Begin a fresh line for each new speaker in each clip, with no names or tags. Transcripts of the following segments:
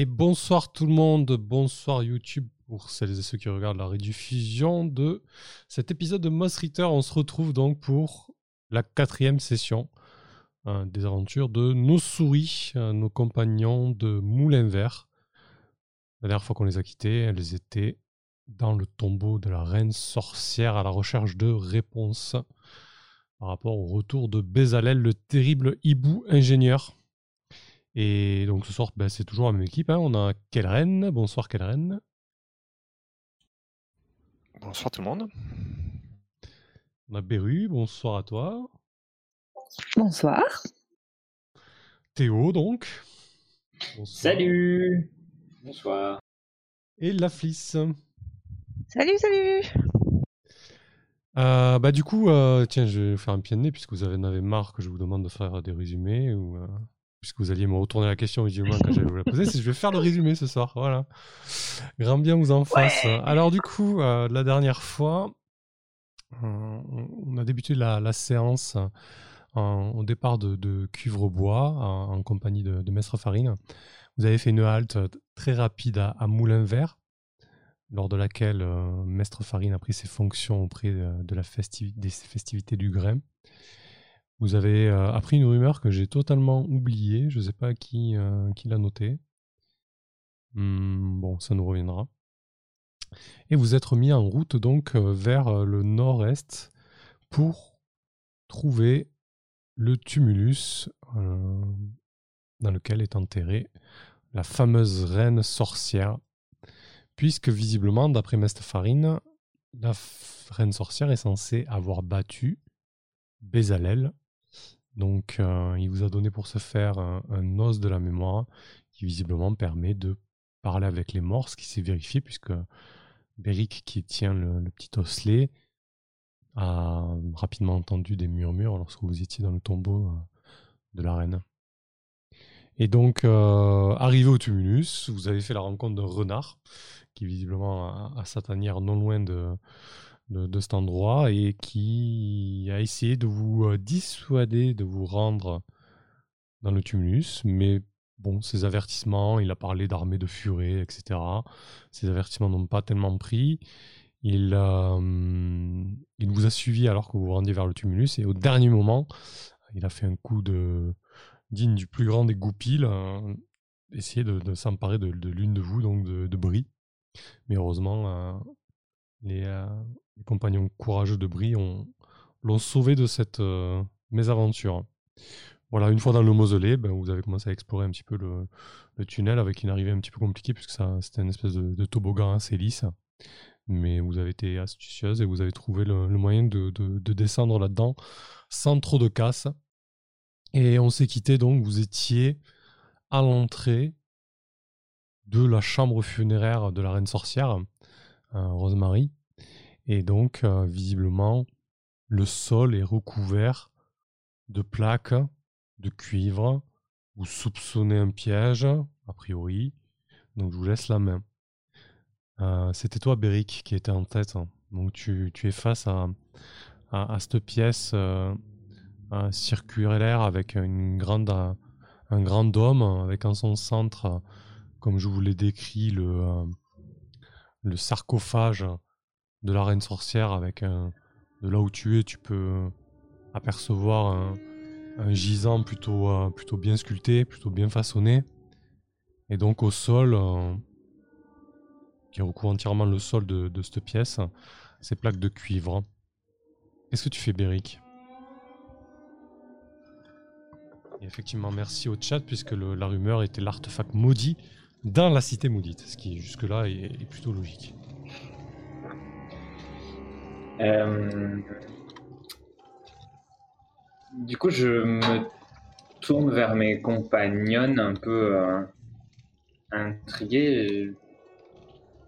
Et bonsoir tout le monde, bonsoir YouTube pour celles et ceux qui regardent la rediffusion de cet épisode de Moss Ritter. On se retrouve donc pour la quatrième session euh, des aventures de nos souris, euh, nos compagnons de Moulin Vert. La dernière fois qu'on les a quittés, elles étaient dans le tombeau de la reine sorcière à la recherche de réponses par rapport au retour de Bézalel, le terrible hibou ingénieur. Et donc ce soir, ben, c'est toujours la même équipe. Hein. On a Kelren. Bonsoir Kelren.
Bonsoir tout le monde.
On a Beru. Bonsoir à toi.
Bonsoir.
Théo donc.
Salut. Bonsoir.
Et la Fliss.
Salut, salut.
Euh, bah du coup, euh, tiens, je vais faire un pied de nez puisque vous en avez marre que je vous demande de faire des résumés ou euh, puisque vous alliez me retourner la question quand j'allais vous la poser, je vais faire le résumé ce soir. Voilà. Grand bien vous en face. Alors du coup, euh, la dernière fois, euh, on a débuté la, la séance en- au départ de, de Cuivre-Bois en, en compagnie de, de Mestre Farine. Vous avez fait une halte très rapide à, à Moulin Vert, lors de laquelle euh, Mestre Farine a pris ses fonctions auprès de, de la festivi- des festivités du Grain. Vous avez euh, appris une rumeur que j'ai totalement oubliée. Je ne sais pas qui, euh, qui l'a notée. Hmm, bon, ça nous reviendra. Et vous êtes remis en route donc euh, vers le nord-est pour trouver le tumulus dans lequel est enterrée la fameuse reine sorcière. Puisque visiblement, d'après Mestafarine, la reine sorcière est censée avoir battu Bézalel. Donc, euh, il vous a donné pour ce faire un, os de la mémoire qui visiblement permet de parler avec les morts, ce qui s'est vérifié puisque Beric, qui tient le, petit osselet, a rapidement entendu des murmures lorsque vous étiez dans le tombeau euh, de la reine. Et donc, euh, arrivé au tumulus, vous avez fait la rencontre d'un renard qui visiblement a, a sa tanière non loin de, de, cet endroit et qui a essayé de vous euh, dissuader de vous rendre dans le tumulus, mais bon, ces avertissements, il a parlé d'armée de furet, etc. Ces avertissements n'ont pas tellement pris. Il, euh, il vous a suivi alors que vous vous rendiez vers le tumulus et au dernier moment, il a fait un coup de digne du plus grand des goupils, euh, essayer de, s'emparer de, l'une de vous, donc de, Brie. Mais heureusement, euh, les, les compagnons courageux de Brie ont- l'ont sauvé de cette euh, mésaventure. Voilà, une fois dans le mausolée, ben, vous avez commencé à explorer un petit peu le, tunnel avec une arrivée un petit peu compliquée puisque c'était une espèce de, toboggan assez lisse. Mais vous avez été astucieuse et vous avez trouvé le, moyen de, de- de descendre là-dedans sans trop de casse. Et on s'est quitté donc, vous étiez à l'entrée de la chambre funéraire de la reine sorcière, euh, Rosemary. Et donc, euh, visiblement, le sol est recouvert de plaques de cuivre. Vous soupçonnez un piège, a priori. Donc, je vous laisse la main. Euh, C'était toi, Beric, qui était en tête. Donc, tu, es face à, cette pièce euh, circulaire avec un grand dôme, avec en son centre, comme je vous l'ai décrit, le sarcophage de la reine sorcière avec de là où tu es, tu peux apercevoir un, gisant plutôt, euh, plutôt bien sculpté, plutôt bien façonné. Et donc au sol, euh, qui recouvre entièrement le sol de, cette pièce, ces plaques de cuivre. Qu'est-ce que tu fais, Beric Et effectivement, merci au chat, puisque la rumeur était l'artefact maudit dans la cité maudite, ce qui jusque-là est plutôt logique.
Euh, Du coup, je me tourne vers mes compagnonnes un peu euh, intriguées.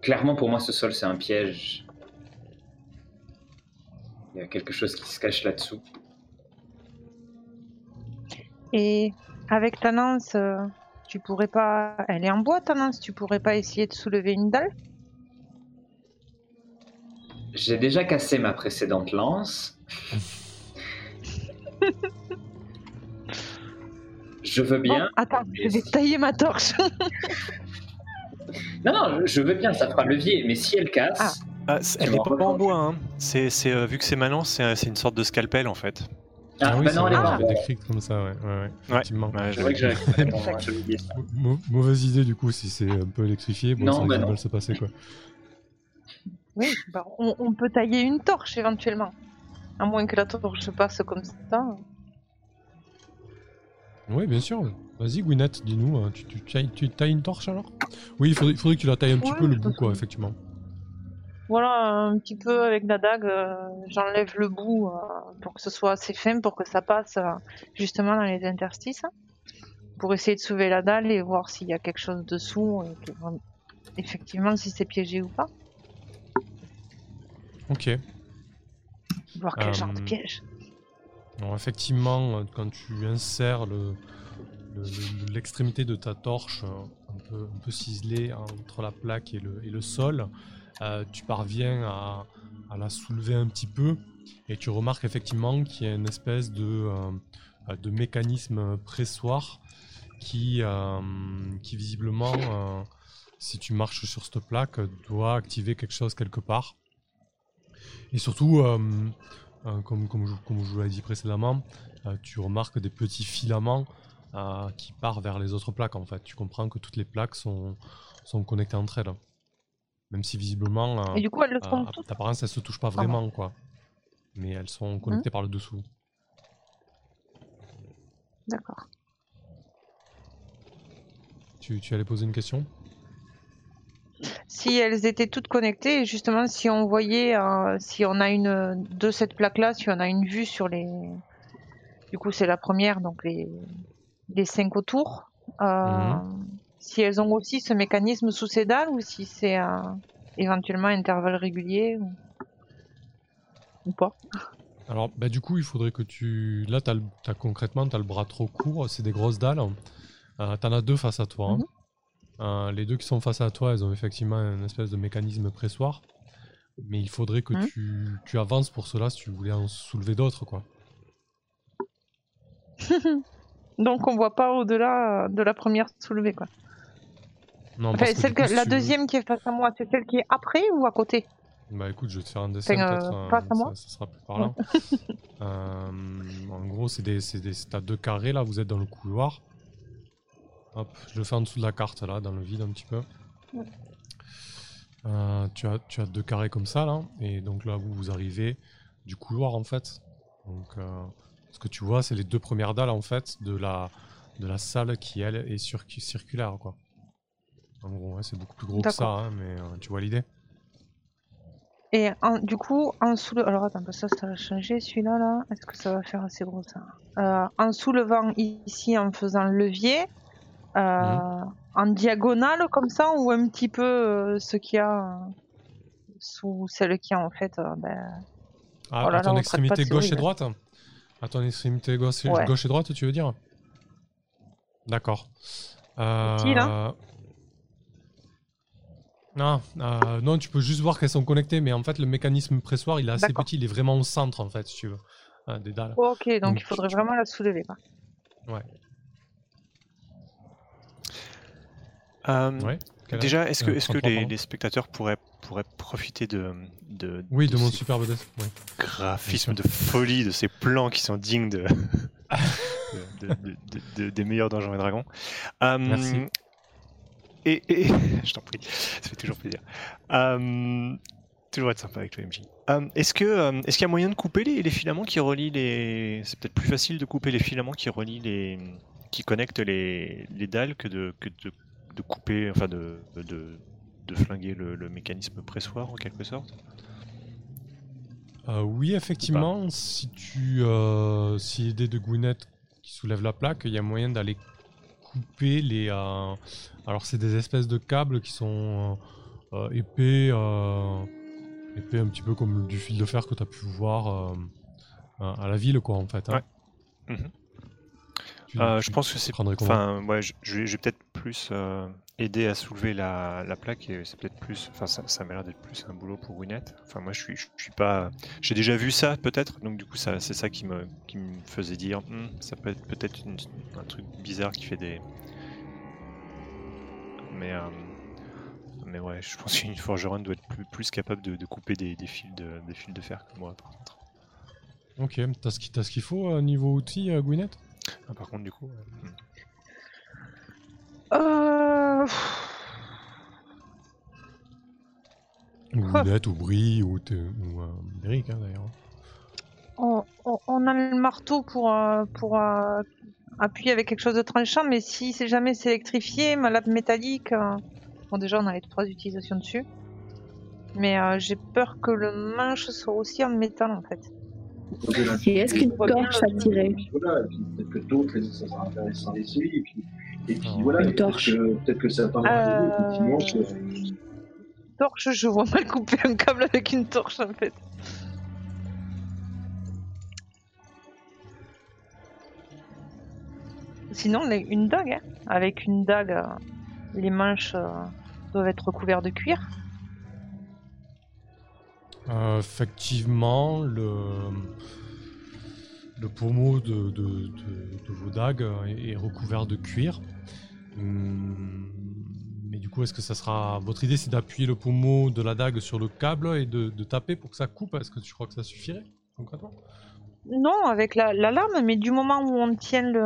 Clairement, pour moi, ce sol, c'est un piège. Il y a quelque chose qui se cache là-dessous.
Et avec ta euh, tu pourrais pas. Elle est en bois ta tu pourrais pas essayer de soulever une dalle?
J'ai déjà cassé ma précédente lance. Je veux bien.
Oh, attends, je vais tailler ma torche.
Non, non, je veux bien, ça fera levier, mais si elle casse,
Ah, c- elle n'est pas en bois, hein. C'est, c'est, euh, vu que c'est maintenant, c'est, c'est une sorte de scalpel en fait.
ah,
oui,
bah
c'est
non, elle est pas
décrit comme ça, ouais. ouais, ouais, effectivement.
Ouais,
C'est vrai que j'avais complètement j'avais oublié ça.
Mau- mauvaise idée du coup si c'est un peu électrifié, bon,
Non,
ça
bah
mal se passer quoi.
Oui, bah, on, on peut tailler une torche éventuellement. À moins que la torche passe comme ça.
Oui, bien sûr. Vas-y, Gwyneth, dis-nous, euh, tu, tu, tailles- tu tailles une torche alors? Oui, il faudrait, que tu la tailles un petit peu le bout, quoi, effectivement.
Voilà, un petit peu avec la dague, euh, j'enlève le bout euh, pour que ce soit assez fin, pour que ça passe euh, justement dans les interstices. Pour essayer de soulever la dalle et voir s'il y a quelque chose dessous. et que, effectivement, si c'est piégé ou pas.
Ok.
Voir quel genre de
Euh,
piège.
Alors, effectivement, euh, quand tu insères le- le- le- l'extrémité de ta torche euh, un peu, un peu ciselée entre la plaque et le, et le sol, euh, tu parviens à, à la soulever un petit peu et tu remarques effectivement qu'il y a une espèce de, euh, de mécanisme pressoir qui, euh, qui visiblement, euh, si tu marches sur cette plaque, doit activer quelque chose quelque part. Et surtout, euh, euh, comme, comme je, comme je vous l'ai dit précédemment, euh, tu remarques des petits filaments qui partent vers les autres plaques en fait. Tu comprends que toutes les plaques sont, sont connectées entre elles. Même si visiblement,
Et du coup, elles le sont
à
toutes.
d'apparence, elles se touchent pas vraiment quoi. Mais elles sont connectées par le dessous.
D'accord.
Tu, tu allais poser une question?
Si elles étaient toutes connectées, et justement, si on voyait, euh, si on a une de cette plaque-là, si on a une vue sur les, du coup, c'est la première, donc les les cinq autour. euh, Si elles ont aussi ce mécanisme sous ces dalles ou si c'est euh, éventuellement intervalle régulier ou, ou pas.
Alors, bah, du coup, il faudrait que tu. Là, t'as concrètement, tu as le bras trop court, c'est des grosses dalles. Euh, tu en as deux face à toi. hein.
Mhm.
Euh, les deux qui sont face à toi, elles ont effectivement une espèce de mécanisme pressoir. Mais il faudrait que
Mhm.
tu, tu avances pour cela si tu voulais en soulever d'autres, quoi.
Donc on voit pas au-delà euh, de la première soulevée quoi.
Non,
Enfin,
parce que,
celle
du coup,
que,
si
la
veux-
deuxième qui est face à moi, c'est celle qui est après ou à côté?
Bah écoute, je vais te faire un dessin
Enfin,
peut-être. euh,
face à moi
ça sera plus parlant. En gros, c'est des, des, t'as deux carrés là, vous êtes dans le couloir. Hop, je le fais en dessous de la carte là, dans le vide un petit peu.
Ouais.
Euh, tu, as, tu as deux carrés comme ça là, et donc là vous, vous arrivez du couloir en fait. Donc euh, ce que tu vois, c'est les deux premières dalles en fait de la, de la salle qui elle est sur- circulaire quoi. En gros, ouais, c'est beaucoup plus gros que ça, hein, mais euh, tu vois l'idée.
Et en- du coup, en soulevant. Alors attends, ça, ça va changer celui-là là. Est-ce que ça va faire assez gros ça? Euh, En soulevant ici, en faisant le levier, euh, en diagonale comme ça, ou un petit peu euh, ce qu'il y a euh, sous celle qui a en fait. euh, ben,
Ah,
Oh là
à ton extrémité gauche et droite À ton extrémité gauche et,
Ouais.
gauche et droite, tu veux dire D'accord. Euh,
là
Non, euh, non, tu peux juste voir qu'elles sont connectées, mais en fait, le mécanisme pressoir, il est assez petit, il est vraiment au centre, en fait, si tu veux, euh, des dalles.
Ok, donc,
Donc,
il faudrait
tu-
vraiment la soulever. Quoi.
Euh,
Ouais.
Déjà, est-ce que,
Euh,
est-ce que
33
les, spectateurs pourraient, pourraient profiter de, de,
Oui, de mon superbe ouais.
graphismes de folie, de ces plans qui sont dignes de, de- de- de- de- de- des meilleurs Donjons et Dragons. Euh,
Merci.
Et, et- je t'en prie, ça fait toujours plaisir. Euh, toujours être sympa avec le MJ. Euh, est-ce que euh, est-ce qu'il y a moyen de couper les, les filaments qui relient les C'est peut-être plus facile de couper les filaments qui relient les qui connectent les, les dalles que de que de, de couper, enfin de de, de flinguer le, le mécanisme pressoir en quelque sorte.
Euh, oui, effectivement, si tu euh, si aidé de Gwyneth qui soulève la plaque, il y a moyen d'aller couper les. euh, alors, c'est des espèces de câbles qui sont euh, épais, épais un petit peu comme du fil de fer que tu as pu voir à à la ville, quoi, en fait. hein.
Ouais. Mhm.
Tu-
Euh,
tu
je pense que c'est. Enfin, ouais, je, je vais, peut-être plus euh, aider à soulever la, la plaque et c'est peut-être plus. Enfin, ça, ça m'a l'air d'être plus un boulot pour Winnet. Enfin, moi, je suis, je, suis pas. J'ai déjà vu ça, peut-être. Donc, du coup, ça, c'est ça qui me, qui me faisait dire. Hmm, ça peut être peut-être un truc bizarre qui fait des. Mais. euh, mais ouais, je pense qu'une forgeronne doit être plus, plus capable de, de couper des, des fils de, des fils de fer que moi, par contre.
Ok, t'as ce qui- t'as ce qu'il faut euh, niveau outils, euh, Gwyneth?
Ah, par contre, du coup. euh.
Ou Gwyneth, ou Brie, ou, ou euh, Eric hein, d'ailleurs.
On, on- on a le marteau pour, euh, pour euh, appuyer avec quelque chose de tranchant, mais si c'est jamais c'est électrifié, ma lame métallique. Bon, déjà, on a les trois utilisations dessus. Mais j'ai peur que le manche soit aussi en métal en fait.
Et est-ce qu'une torche
le-
à tirer
Voilà, et puis peut-être que d'autres, ça sera intéressant d'essayer. Et puis, et puis
Ah,
voilà,
une torche.
que, peut-être que
Euh,
effectivement,
Torche, je vois mal couper un câble avec une torche en fait. Sinon, une dague. hein. Avec une dague, euh, les manches euh, doivent être recouvertes de cuir.
Euh, effectivement, le, pommeau de, vos dagues est, est recouvert de cuir. Hum, mais du coup, est-ce que ça sera. Votre idée, c'est d'appuyer le pommeau de la dague sur le câble et de, de taper pour que ça coupe? Est-ce que tu crois que ça suffirait concrètement?
Non, avec la, la lame, mais du moment où on tient le,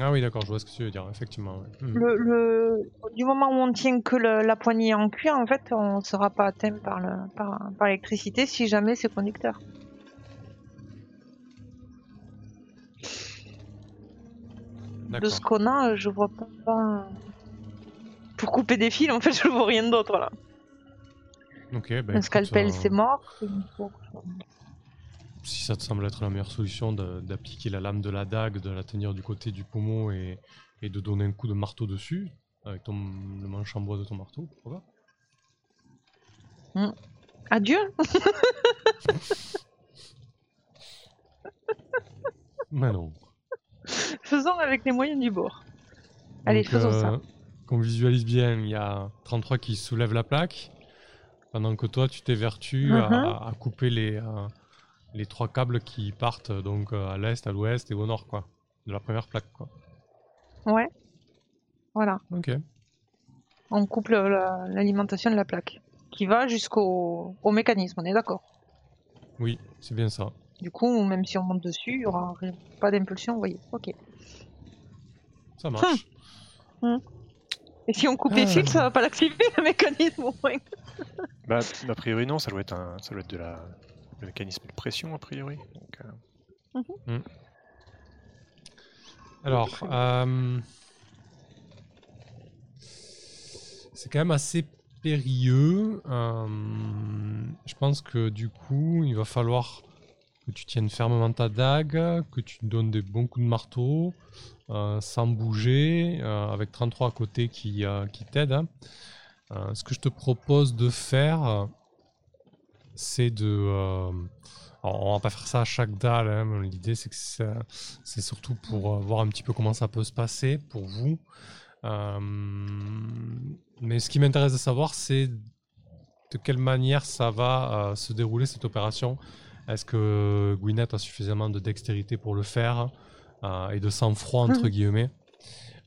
Ah oui, d'accord, je vois ce que tu veux dire, effectivement. ouais. Hum.
le, le- du moment où on tient que le- la poignée en cuir, en fait, on ne sera pas atteint par le par, par l'électricité si jamais c'est conducteur. De ce qu'on a, je vois pas, Pour couper des fils, en fait, je vois rien d'autre là.
Ok, bah,
Un scalpel,
euh,
c'est mort.
Si ça te semble être la meilleure solution d'appliquer la lame de la dague, de la tenir du côté du pommeau et, et de donner un coup de marteau dessus, avec ton, le manche en bois de ton marteau, pourquoi pas
Adieu
Mais non.
Faisons avec les moyens du bord. Allez,
Donc,
faisons ça.
euh, Qu'on visualise bien, il y a 33 qui soulèvent la plaque, pendant que toi tu t'évertues
Mhm.
à, à couper les, les trois câbles qui partent donc euh, à l'est, à l'ouest et au nord, quoi, de la première plaque, quoi.
Ouais. Voilà.
Ok.
On coupe l'alimentation de la plaque. Qui va jusqu'au au mécanisme, on est d'accord?
Oui, c'est bien ça.
Du coup, même si on monte dessus, il n'y aura rien- pas d'impulsion, vous voyez. Ok.
Ça marche.
Et si on coupe les
Ah.
fils, ça va pas l'activer le mécanisme au moins.
Bah, a priori, non, ça doit être, un, ça doit être de la, le mécanisme de pression, a priori. Donc, euh,
Alors, euh, c'est quand même assez périlleux. euh, je pense que du coup, il va falloir que tu tiennes fermement ta dague, que tu donnes des bons coups de marteau, euh, sans bouger, euh, avec 33 à côté qui, euh, qui t'aident. hein. Euh, ce que je te propose de faire, euh, c'est de... euh, on va pas faire ça à chaque dalle. hein, L'idée, c'est que c'est surtout pour euh, voir un petit peu comment ça peut se passer pour vous. Euh, mais ce qui m'intéresse de savoir, c'est de quelle manière ça va euh, se dérouler cette opération. Est-ce que Gwyneth a suffisamment de dextérité pour le faire et de sang-froid entre
Mhm.
guillemets?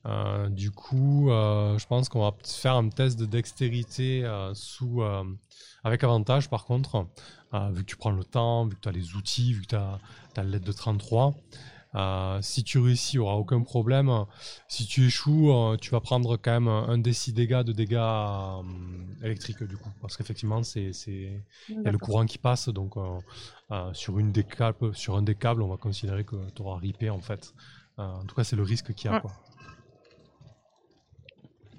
Euh, Du coup, euh, je pense qu'on va faire un test de dextérité euh, sous, avec avantage par contre, vu que tu prends le temps, vu que tu as les outils, vu que tu as, as l'aide de 33. Euh, si tu réussis, il n'y aura aucun problème. Si tu échoues, tu vas prendre quand même un des 6 dégâts de dégâts électriques du coup. Parce qu'effectivement, il y a le courant qui passe. Donc sur, une des câbles, sur un des câbles, on va considérer que tu auras ripé en fait. En tout cas, c'est le risque qu'il y a.
Ouais.
Quoi.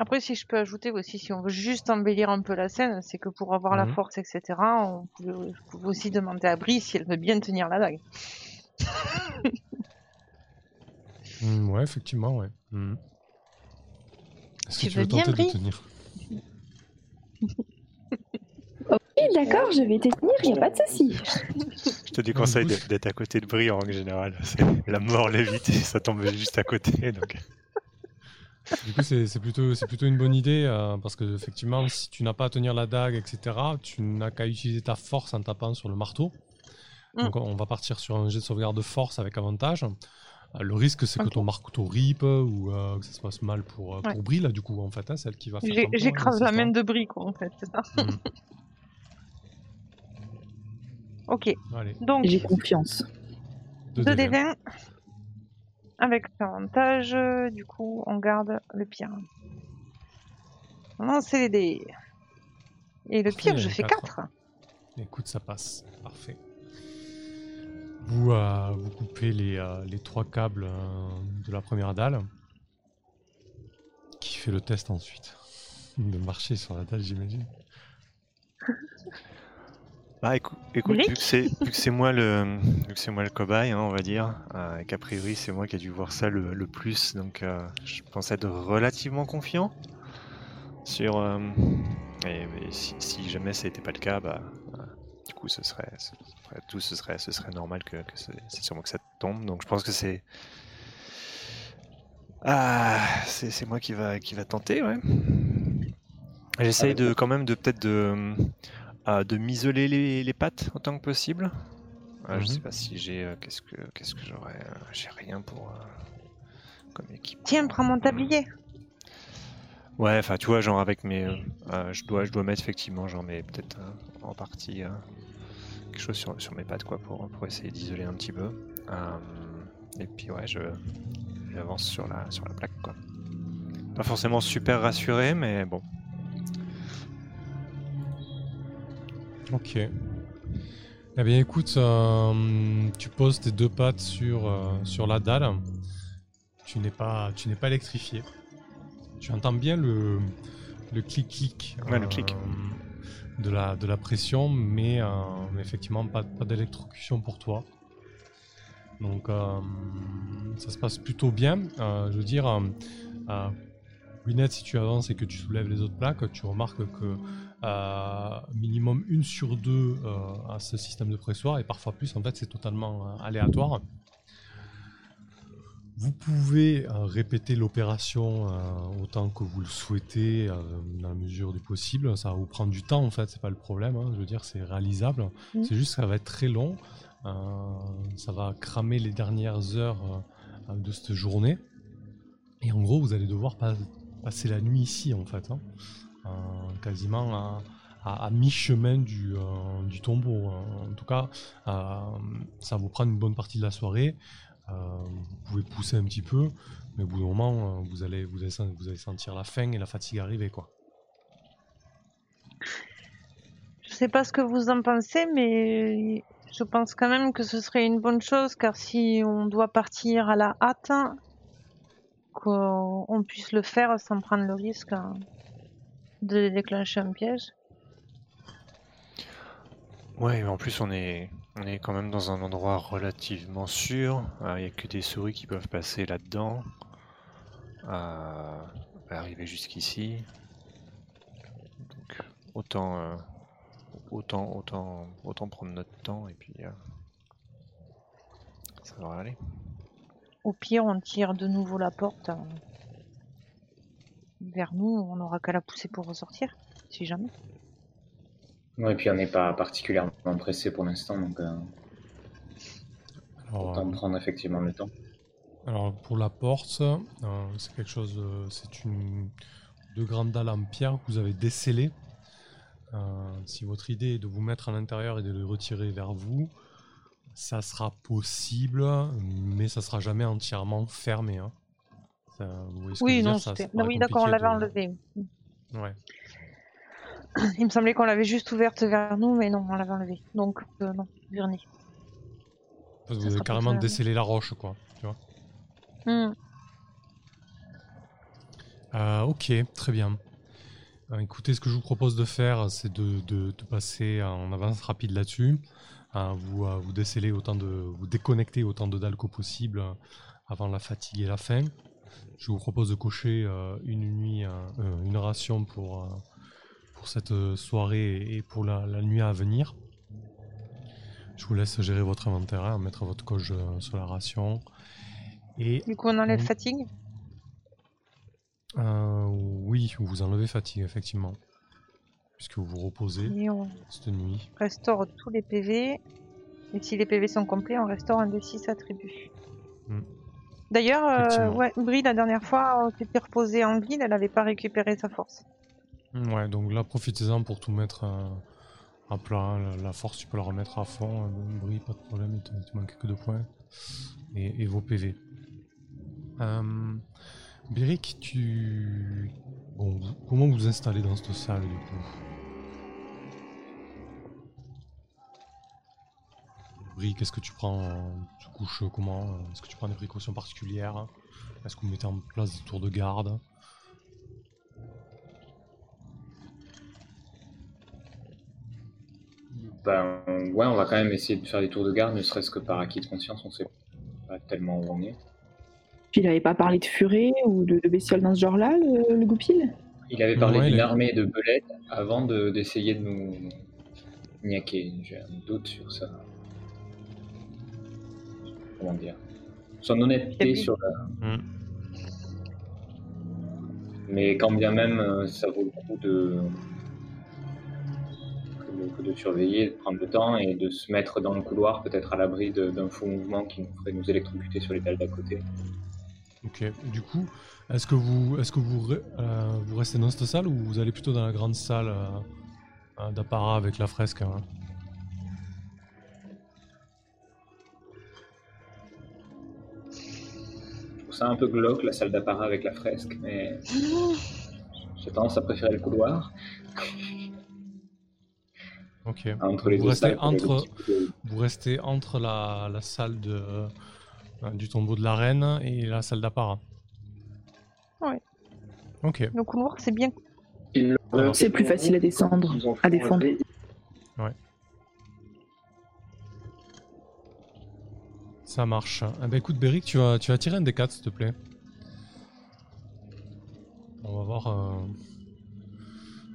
Après, si je peux ajouter aussi, si on veut juste embellir un peu la scène, c'est que pour avoir la
Mhm.
force, etc., on pouvais aussi demander à Brie si elle veut bien tenir la dague.
Mm, ouais, effectivement, ouais. Mm. Est-ce que
Tu veux
veux
bien,
tenter de
Brie
tenir?
Oui, d'accord, je vais te tenir, il n'y a pas de souci.
je te déconseille d'être à côté de Brie en règle générale. C'est la mort l'évite ça tombe juste à côté. Donc...
Du coup, c'est plutôt, une bonne idée euh, parce que effectivement, si tu n'as pas à tenir la dague, etc., tu n'as qu'à utiliser ta force en tapant sur le marteau.
Mm.
Donc, on va partir sur un jet de sauvegarde de force avec avantage. Euh, le risque, c'est que ton marteau rip ou euh, que ça se passe mal pour, euh,
Ouais.
pour Brie, là, du coup, en fait, hein, celle qui va faire.
J'écrase
là,
la main de Brie, quoi, en fait, c'est ça.
Mhm.
Ok,
Allez,
donc
J'ai confiance.
2
2 des 20. Avec avantage, euh, du coup, on garde le pire. Non, c'est les dés. Et le pire, je fais
quatre.
4.
Écoute, ça passe. Parfait. Vous, euh, vous coupez les, euh, les trois câbles euh, de la première dalle. Qui fait le test ensuite? De marcher sur la dalle, j'imagine.
Bah écou- écoute,
Brick
vu que c'est moi le vu que c'est moi le cobaye, hein, on va dire, euh, et qu'a priori c'est moi qui ai dû voir ça le, le plus, donc euh, je pense être relativement confiant sur. euh, et, et si, si jamais ça n'était pas le cas, bah euh, du coup ce serait, ce serait- tout ce serait ce serait normal que, que c'est c'est sûrement que ça tombe. Donc je pense que c'est ah c'est c'est moi qui va qui va tenter, ouais. J'essaye de quand même de peut-être de euh, de m'isoler les, les pattes autant que possible. Euh, Je
Mhm.
sais pas si j'ai. euh, qu'est-ce que qu'est-ce que j'aurais. euh, j'ai rien pour. euh, comme équipe.
Tiens, prends mon tablier.
Ouais, enfin tu vois, genre avec mes. euh, euh, je, dois, je dois mettre effectivement, genre, mais peut-être euh, en partie. euh, quelque chose sur, sur mes pattes, quoi, pour, pour essayer d'isoler un petit peu. Euh, et puis ouais, je. J'avance sur la, sur la plaque, quoi. Pas forcément super rassuré, mais bon.
Ok. Eh bien, écoute, euh, tu poses tes deux pattes sur, euh, sur la dalle. Tu n'es pas, tu n'es pas électrifié. Tu entends bien le, le clic-clic.
Ouais, le clic.
De la, de la pression, mais, euh, mais effectivement, pas, pas d'électrocution pour toi. Donc, ça se passe plutôt bien. Je veux dire, euh, euh, Winnet, si tu avances et que tu soulèves les autres plaques, tu remarques que euh, minimum une sur deux euh, à ce système de pressoir et parfois plus. En fait, c'est totalement euh, aléatoire. Vous pouvez euh, répéter l'opération euh, autant que vous le souhaitez, euh, dans la mesure du possible. Ça va vous prendre du temps, en fait, c'est pas le problème. hein. Je veux dire, c'est réalisable.
Mhm.
C'est juste que ça va être très long. Euh, ça va cramer les dernières heures euh, de cette journée. Et en gros, vous allez devoir pas- passer la nuit ici, en fait. hein. Euh, quasiment à, mi-chemin du, euh, tombeau. hein. En tout cas, euh, ça vous prendre une bonne partie de la soirée. Vous pouvez pousser un petit peu, mais au bout d'un moment, vous allez sentir la faim et la fatigue arriver. Quoi.
Je sais pas ce que vous en pensez, mais je pense quand même que ce serait une bonne chose, car si on doit partir à la hâte, qu'on on puisse le faire sans prendre le risque hein, de déclencher un piège.
Ouais, mais en plus on est, on est quand même dans un endroit relativement sûr. Il n'y a que des souris qui peuvent passer là-dedans. Euh, arriver jusqu'ici. Donc autant, euh, autant, autant, autant prendre notre temps et puis euh, ça devrait aller.
Au pire, on tire de nouveau la porte euh, vers nous, on n'aura qu'à la pousser pour ressortir, si jamais.
Ouais, et puis on n'est pas particulièrement pressé pour l'instant, donc euh,
Alors,
autant
euh,
prendre effectivement le temps.
Alors pour la porte, euh, c'est quelque chose, euh, c'est une deux grandes dalles en pierre que vous avez descellées. Euh, si votre idée est de vous mettre à l'intérieur et de les retirer vers vous, ça sera possible, mais ça sera jamais entièrement fermé. hein. Ça-
Oui, non,
ça- ça paraît
oui, d'accord, on l'avait
de-
enlevé.
Ouais.
Il me semblait qu'on l'avait juste ouverte vers nous, mais non, on l'avait enlevé. Donc, euh, non, vernis.
Parce que
Ça
vous avez carrément
fermé.
décellé la roche, quoi. Tu vois.
Hmm.
Euh, ok, très bien. Euh, écoutez, ce que je vous propose de faire, c'est de, de- de passer en avance rapide là-dessus. Euh, vous, vous décellez autant de, vous déconnectez autant de dalles que possible euh, avant la fatigue et la faim. Je vous propose de cocher euh, une nuit, euh, une ration pour, pour cette soirée et pour la, la nuit à venir. Je vous laisse gérer votre inventaire, hein, mettre votre coche sur la ration. Et
Du coup, on enlève fatigue?
euh, oui, vous enlevez fatigue, effectivement. Puisque vous vous reposez
Et on
cette nuit.
restaure tous les PV. Et si les PV sont complets, on restaure un des 6 attributs. D'ailleurs, euh,
Effectivement.
ouais, Brie, la dernière fois, on s'était reposé en ville, elle n'avait pas récupéré sa force.
Ouais, donc là, profitez-en pour tout mettre euh, à plat. La, la force, tu peux la remettre à fond. Euh, Brie, pas de problème, il te, il te manque que deux points. Et, et vos PV. Euh, Béric, tu. Bon, vous- comment vous vous installez dans cette salle du coup? Brie, qu'est-ce que tu prends Tu couches comment Est-ce que tu prends des précautions particulières Est-ce que vous mettez en place des tours de garde?
Ben, ouais, on va quand même essayer de faire des tours de garde, ne serait-ce que par acquis de conscience, on sait pas tellement où on est.
Puis il avait pas parlé de furet ou de, de bestiole dans ce genre-là, le, le goupil?
Il avait parlé
Ouais,
d'une armée de belettes avant de- d'essayer de, nous niaquer. J'ai un doute sur ça. Comment dire Son honnêteté sur la.
Hmm.
Mais quand bien même, euh, ça vaut le coup de. que de, surveiller, de prendre le temps et de se mettre dans le couloir, peut-être à l'abri d'un faux mouvement qui nous ferait nous électrocuter sur les dalles d'à côté.
Ok. Du coup, est-ce que vous, est-ce que vous, euh, vous restez dans cette salle ou vous allez plutôt dans la grande salle euh, euh, d'apparat avec la fresque hein?
Ça un peu glauque, la salle d'apparat avec la fresque, mais j'ai tendance à préférer le couloir.
Ok.
Entre les
vous
deux
restez entre,
de-
vous restez entre la, la salle de, euh, du tombeau de la reine et la salle d'apparat.
Ouais.
Ok.
Le couloir, c'est bien.
C'est plus facile à descendre, à défendre.
Ça marche. Eh ben écoute, Beric, tu vas, tu vas tirer un des 4 s'il te plaît. On va voir euh,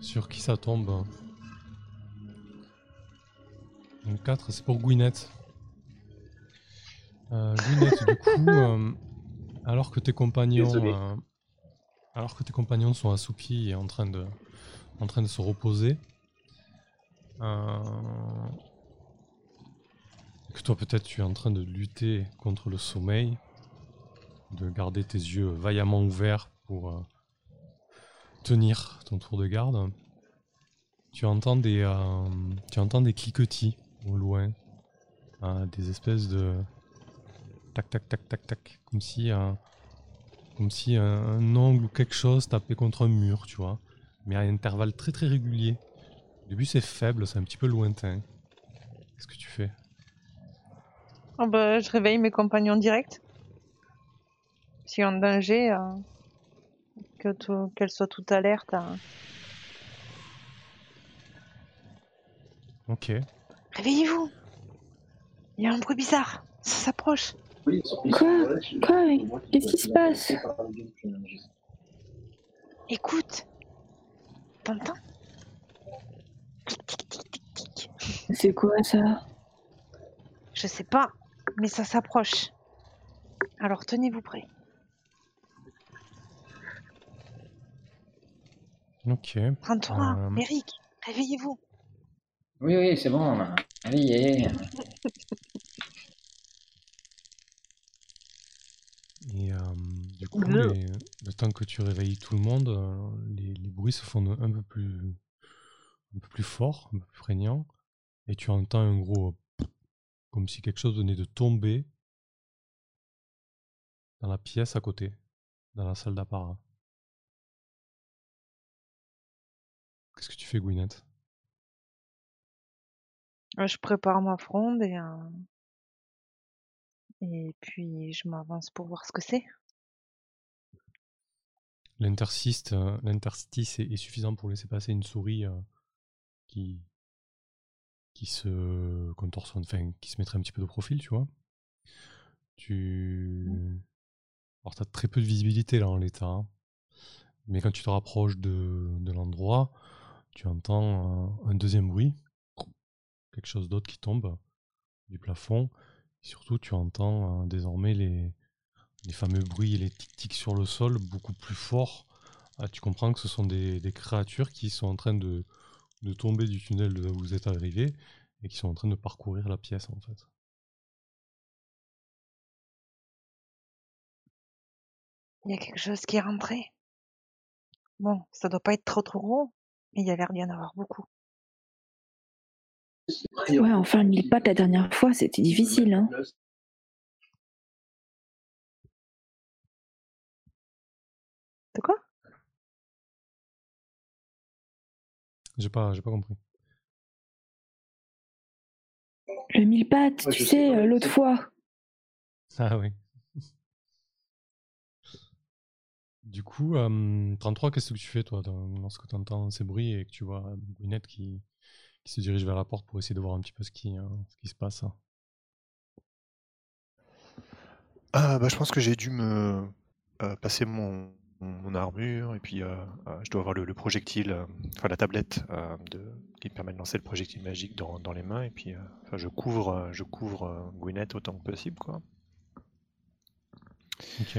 sur qui ça tombe. Donc 4, c'est pour Gwyneth. Euh, Gwyneth, du coup, euh, alors que tes compagnons, euh, alors que tes compagnons sont assoupis et en train de, en train de se reposer, euh, toi peut-être tu es en train de lutter contre le sommeil, de garder tes yeux vaillamment ouverts pour euh, tenir ton tour de garde. Tu entends des, euh, tu entends des cliquetis au loin, euh, des espèces de tac tac tac tac tac, comme si, comme si un, un ongle ou quelque chose tapait contre un mur, tu vois, mais à intervalles très très réguliers. Au début c'est faible, c'est un petit peu lointain. Qu'est-ce que tu fais?
Oh, bah, je réveille mes compagnons directs. Si en danger, euh, que tout- qu'elles soient toutes alertes. à-
Ok.
Réveillez-vous Il y a un bruit bizarre. Ça s'approche.
Quoi Quoi Qu'est-ce qui se passe
Écoute. T'entends Tic, tic, tic, tic, tic.
C'est quoi ça?
Je sais pas, mais ça s'approche. Alors tenez-vous prêts.
Ok.
Prends-toi,
Euh.
Eric. Réveillez-vous.
Oui, oui, c'est bon, on a réveillé.
Et euh, du coup, les- le temps que tu réveilles tout le monde, euh, les, les bruits se font un peu plus, un peu plus forts, un peu plus prégnants, et tu entends un gros comme si quelque chose venait de tomber dans la pièce à côté, dans la salle d'apparat. Qu'est-ce que tu fais, Gwyneth?
Euh, Je prépare ma fronde et, euh, et puis je m'avance pour voir ce que c'est.
L'interstice euh, l'interstice est, est suffisant pour laisser passer une souris euh, qui qui se contorsionne, enfin qui se mettrait un petit peu de profil, tu vois. Tu alors t'as très peu de visibilité là en l'état, hein. mais quand tu te rapproches de, de l'endroit, tu entends un deuxième bruit, quelque chose d'autre qui tombe du plafond. Et surtout, tu entends euh, désormais les, les fameux bruits et les tic-tic sur le sol beaucoup plus forts. Ah, tu comprends que ce sont des, des créatures qui sont en train de, de tomber du tunnel de là où vous êtes arrivé et qui sont en train de parcourir la pièce en fait.
Il y a quelque chose qui est rentré. Bon, ça doit pas être trop trop gros, mais il y a l'air d'y en avoir beaucoup.
Ouais, enfin, mille pattes la dernière fois, c'était difficile. Hein.
De quoi?
J'ai pas, j'ai pas compris.
Le mille pattes,
Ouais,
tu
sais
euh, l'autre fois.
Ah oui. Du coup, euh, 33, qu'est-ce que tu fais toi dans- lorsque tu entends ces bruits et que tu vois euh, Gwyneth qui, qui se dirige vers la porte pour essayer de voir un petit peu ce qui, euh, ce qui se passe?
Ah, bah, je pense que j'ai dû me euh, passer mon, mon armure et puis euh, euh, je dois avoir le, le projectile, euh, enfin la tablette de, qui me permet de lancer le projectile magique dans, dans les mains et puis je couvre, je couvre Gwyneth autant que possible quoi.
Ok.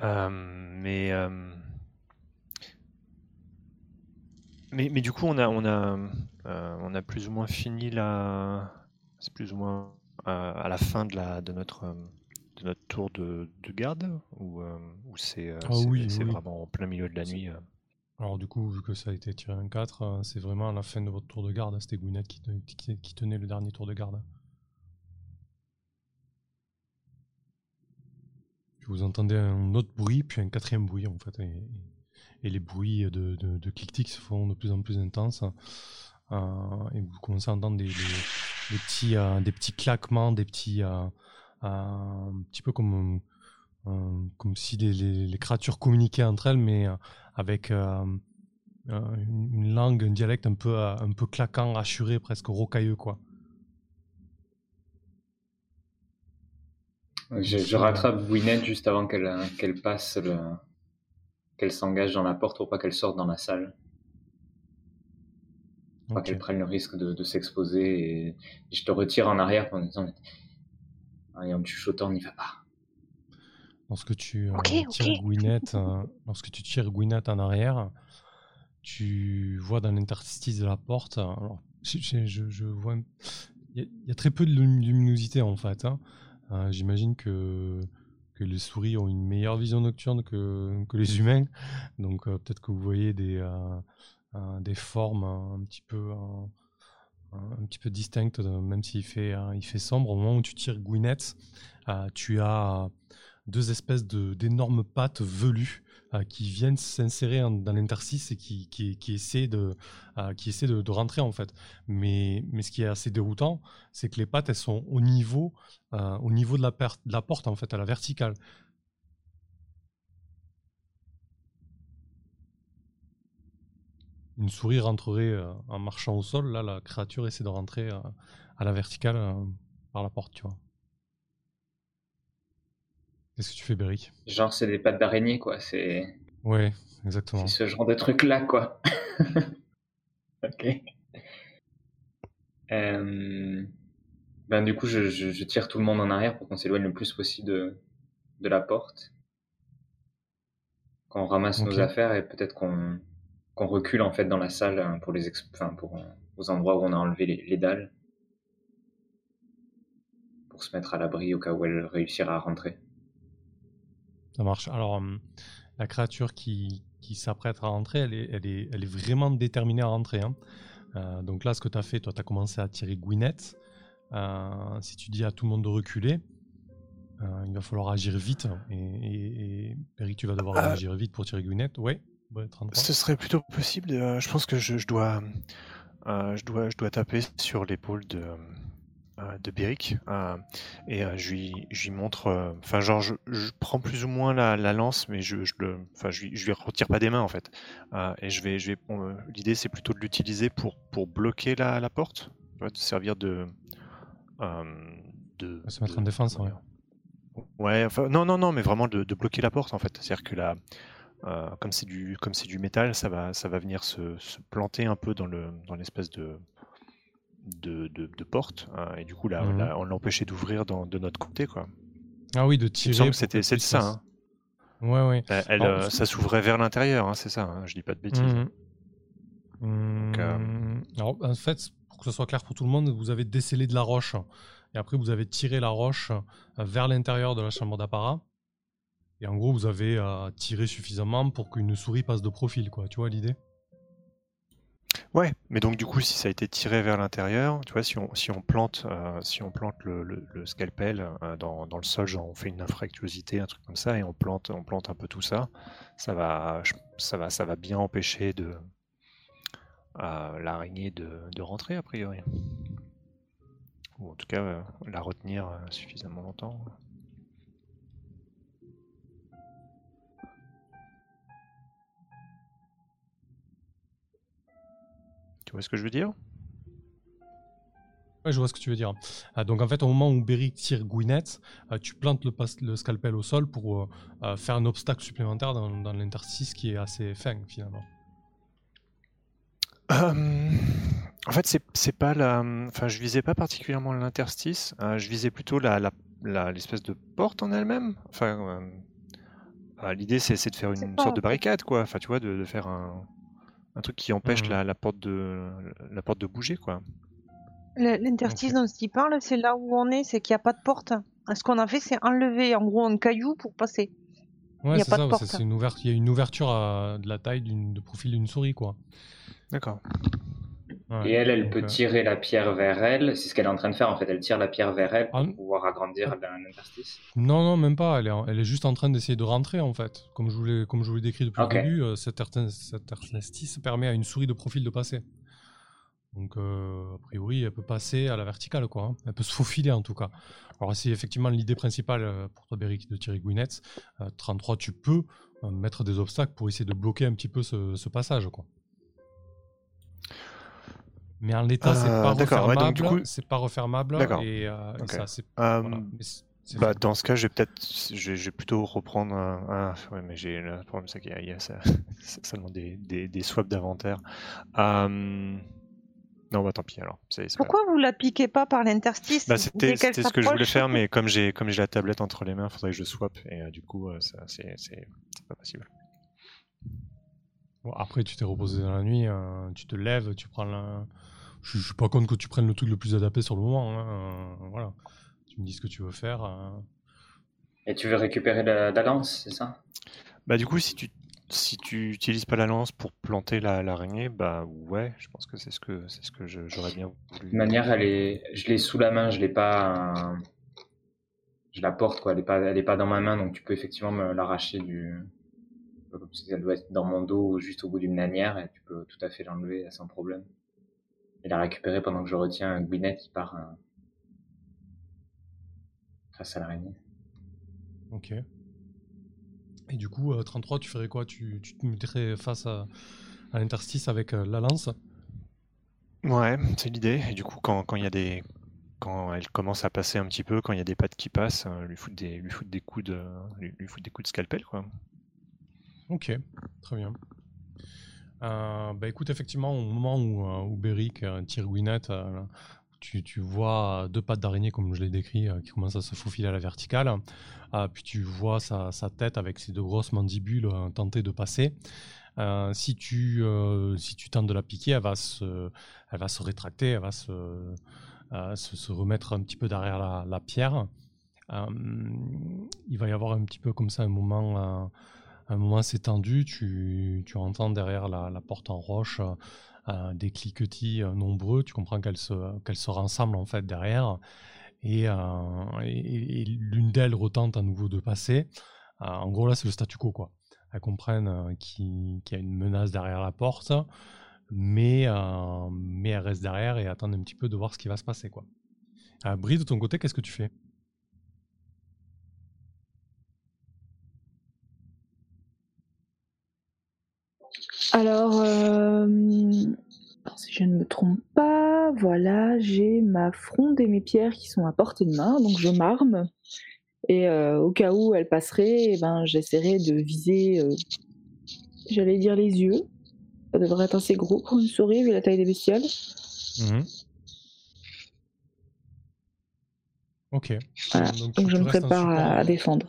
Mais, mais mais du coup on a on a on a plus ou moins fini la c'est plus ou moins à la fin de la de notre notre tour de, de garde ou euh, ou c'est euh,
Ah oui, oui.
vraiment en plein milieu de la nuit. euh.
Alors du coup, vu que ça a été tiré un 4, euh, c'est vraiment à la fin de votre tour de garde. C'était Gwyneth qui, te- qui- qui tenait le dernier tour de garde. Vous entendez un autre bruit, puis un quatrième bruit en fait. Et, et les bruits de, de, de clic-tic se font de plus en plus intenses. Euh, et vous commencez à entendre des, des- des petits, euh, des petits claquements, des petits... euh, un petit peu comme, euh, comme si les, les- les créatures communiquaient entre elles, mais euh, avec euh, une, une langue, un dialecte un peu, un peu claquant, assuré, presque rocailleux, quoi.
Je, je rattrape Gwyneth juste avant qu'elle qu'elle passe, le... qu'elle s'engage dans la porte pour pas qu'elle sorte dans la salle. Pour pas qu'elle prenne le risque de, de s'exposer. Et je te retire en arrière en disant et en chuchotant, n'y va pas.
Lorsque tu euh, tires. Gwyneth, euh, lorsque tu tires Gwyneth en arrière, tu vois dans l'interstice de la porte. Alors, je, je- je- je vois, il y, a- il y a très peu de lumi- luminosité en fait. hein. Euh, J'imagine que que les souris ont une meilleure vision nocturne que, que les humains, donc euh, peut-être que vous voyez des euh, euh, des formes un petit peu euh, un petit peu distinctes, euh, même s'il fait euh, il fait sombre. Au moment où tu tires Gwyneth, euh, tu as deux espèces d'énormes pattes velues euh, qui viennent s'insérer dans l'interstice et qui, qui, essaient, de, euh, qui de, rentrer en fait. Mais, mais ce qui est assez déroutant, c'est que les pattes, elles sont au niveau, euh, au niveau de, la de la porte en fait, à la verticale. Une souris rentrerait euh, en marchant au sol, là la créature essaie de rentrer euh, à la verticale euh, par la porte, tu vois. Qu'est-ce que tu fais, Beric?
Genre, c'est des pattes d'araignée, quoi. C'est
Ouais, exactement.
c'est ce genre de truc-là, quoi. ok. Ben, du coup, je, je- je tire tout le monde en arrière pour qu'on s'éloigne le plus possible de, de la porte. Qu'on ramasse nos affaires et peut-être qu'on qu'on recule en fait dans la salle hein, pour les ex- enfin, pour euh, aux endroits où on a enlevé les, les dalles pour se mettre à l'abri au cas où elle réussira à rentrer.
Ça marche. Alors, hum, la créature qui, qui s'apprête à rentrer, elle est, elle, est, elle est vraiment déterminée à rentrer. hein. Euh, donc là, ce que tu as fait, toi, tu as commencé à tirer Gwyneth. Euh, si tu dis à tout le monde de reculer, euh, il va falloir agir vite. Et, et, et Eric, tu vas devoir
Ah.
agir vite pour tirer Gwyneth. Ouais, ouais 33.
Ce serait plutôt possible. de- je pense que je, je dois, euh, je dois, je dois taper sur l'épaule de, euh, de Beric euh, et euh, je lui, je lui montre. euh, Enfin, genre, je, je prends plus ou moins la, la lance, mais je, je le, je, lui- je lui retire pas des mains en fait. Euh, et je vais, je vais. euh, L'idée, c'est plutôt de l'utiliser pour, pour bloquer la, la porte, de servir de, euh, de.
Se mettre
de-
en défense, ouais.
Ouais, enfin, non, non, non, mais vraiment de, de bloquer la porte en fait. C'est-à-dire que la, euh, comme c'est du, comme c'est du métal, ça va, ça va venir se, se planter un peu dans le, dans l'espèce de, de, de, de porte, hein, et du coup là,
Mhm.
là, on l'empêchait d'ouvrir dans- de notre côté, quoi.
Ah oui, de tirer.
c'était,
puisse
ça. hein.
Ouais, ouais.
Elle- elle,
Alors,
euh, ça s'ouvrait vers l'intérieur, hein, c'est ça. hein, je dis pas de bêtises.
Mhm. Hum, Alors, en fait, pour que ce soit clair pour tout le monde, vous avez décelé de la roche. Et après, vous avez tiré la roche euh, vers l'intérieur de la chambre d'apparat. Et en gros, vous avez à tirer suffisamment pour qu'une souris passe de profil, quoi. Tu vois l'idée?
Ouais, mais donc du coup, si ça a été tiré vers l'intérieur, tu vois, si on, si on plante, euh, si on plante le, scalpel euh, dans, dans le sol, genre on fait une infractuosité, un truc comme ça, et on plante, on plante un peu tout ça, ça va, ça va, ça va bien empêcher de euh, l'araignée de, de rentrer a priori, ou en tout cas la retenir suffisamment longtemps. Tu vois ce que je veux dire?
Ouais, je vois ce que tu veux dire. Ah, donc en fait, au moment où Beric tire Gwyneth, euh, tu plantes le, le scalpel au sol pour euh, euh, faire un obstacle supplémentaire dans, dans l'interstice qui est assez fin finalement.
Euh, en fait, c'est c'est pas la. Enfin, je visais pas particulièrement l'interstice. euh, je visais plutôt la la- la- l'espèce de porte en elle-même. Enfin, euh, euh, l'idée c'est de faire une sorte de barricade, quoi. Enfin, tu vois, de, de faire un, un truc qui empêche
Mhm.
la, la porte de la porte de bouger, quoi.
L'interstice dont il parle, c'est là où on est, c'est qu'il n'y a pas de porte. Ce qu'on a fait, c'est enlever en gros un caillou pour passer.
Ouais,
y a
c'est
pas
ça. c'est-
porte.
c'est une ouverture. Il y a une ouverture à- de la taille d'une- de profil d'une souris, quoi.
D'accord.
Ouais,
Et elle, elle peut
euh,
tirer la pierre vers elle. C'est ce qu'elle est en train de faire en fait. Elle tire la pierre vers elle pour
Ah,
pouvoir agrandir l'interstice.
Non, non, même pas. Elle est, elle est juste en train d'essayer de rentrer, en fait. Comme je vous l'ai, comme je vous l'ai décrit depuis le début, euh, cet, interstice permet à une souris de profil de passer. Donc, euh, a priori, elle peut passer à la verticale, quoi. hein. Elle peut se faufiler, en tout cas. Alors, c'est effectivement l'idée principale euh, pour toi, Beric, de tirer Gwyneth. Euh, 33, tu peux euh, mettre des obstacles pour essayer de bloquer un petit peu ce, ce passage, quoi. Mais en l'état, c'est
Euh,
pas
ouais, donc, du
refermable.
coup-
C'est pas refermable.
D'accord.
Et, euh, et ça, c'est
Euh,
voilà. Mais c'est- c'est
Bah, dans ce cas, je vais peut-être, je vais, je vais plutôt reprendre un. un- ouais, mais j'ai le problème, c'est qu'il y a, il y a ça, demande des, des, des swaps d'inventaire. Euh, Non, bah tant pis alors. c'est- c'est pas
Pourquoi vous la piquez pas par l'interstice
Bah, c'était ce que je voulais faire, mais comme j'ai comme j'ai la tablette entre les mains, il faudrait que je swap et euh, du coup, ça c'est c'est c'est pas possible.
Bon, après, tu t'es reposé dans la nuit, euh, tu te lèves, tu prends la... Je, je suis pas contre que tu prennes le truc le plus adapté sur le moment. hein, euh, voilà. Tu me dis ce que tu veux faire. euh.
Et tu veux récupérer la, la lance, c'est ça?
Bah du coup, si tu si tu utilises pas la lance pour planter la- l'araignée, bah ouais, je pense que c'est ce que c'est ce que je- j'aurais bien
De
voulu.
toute manière, elle est, je l'ai sous la main, je l'ai pas, euh, je la porte quoi. Elle est pas, elle est pas dans ma main, donc tu peux effectivement me l'arracher du. Comme si elle doit être dans mon dos ou juste au bout d'une lanière, et tu peux tout à fait l'enlever sans problème. Et la récupérer pendant que je retiens un Gwyneth qui part euh, face à l'araignée.
Ok. Et du coup, euh, 33, tu ferais quoi? Tu, tu te mettrais face à, à l'interstice avec euh, la lance?
Ouais, c'est l'idée. Et du coup, quand quand il y a des quand elle commence à passer un petit peu, quand il y a des pattes qui passent, euh, lui foutre des lui foutre des coups de lui, lui foutre des coups de scalpel quoi.
Ok, très bien. Euh, bah écoute, effectivement, au moment où, euh, Beric euh, tire Gwyneth, tu, tu vois deux pattes d'araignée, comme je l'ai décrit, qui commencent à se faufiler à la verticale. Puis tu vois sa, sa tête avec ses deux grosses mandibules tenter de passer. Si, tu, si tu tentes de la piquer, elle va se, elle va se rétracter, elle va se, se, se remettre un petit peu derrière la, la pierre. Il va y avoir un petit peu comme ça un moment... euh, un moment assez tendu, tu, entends derrière la, porte en roche euh, euh, des cliquetis euh, nombreux, tu comprends qu'elles se, rassemblent en fait derrière, et, euh, l'une d'elles retente à nouveau de passer. Euh, en gros là c'est le statu quo quoi. Elles comprennent euh, qu'il y a une menace derrière la porte, mais, euh, mais elles restent derrière et attendent un petit peu de voir ce qui va se passer quoi. Euh, Brie, de ton côté, qu'est-ce que tu fais
Alors, euh, alors, si je ne me trompe pas, voilà, j'ai ma fronde et mes pierres qui sont à portée de main, donc je m'arme. Et euh, au cas où elle passerait, eh ben, j'essaierai de viser, euh, j'allais dire les yeux. Ça devrait être assez gros pour une souris vu la taille des bestioles.
Ok.
Voilà.
Donc,
je me prépare à, défendre.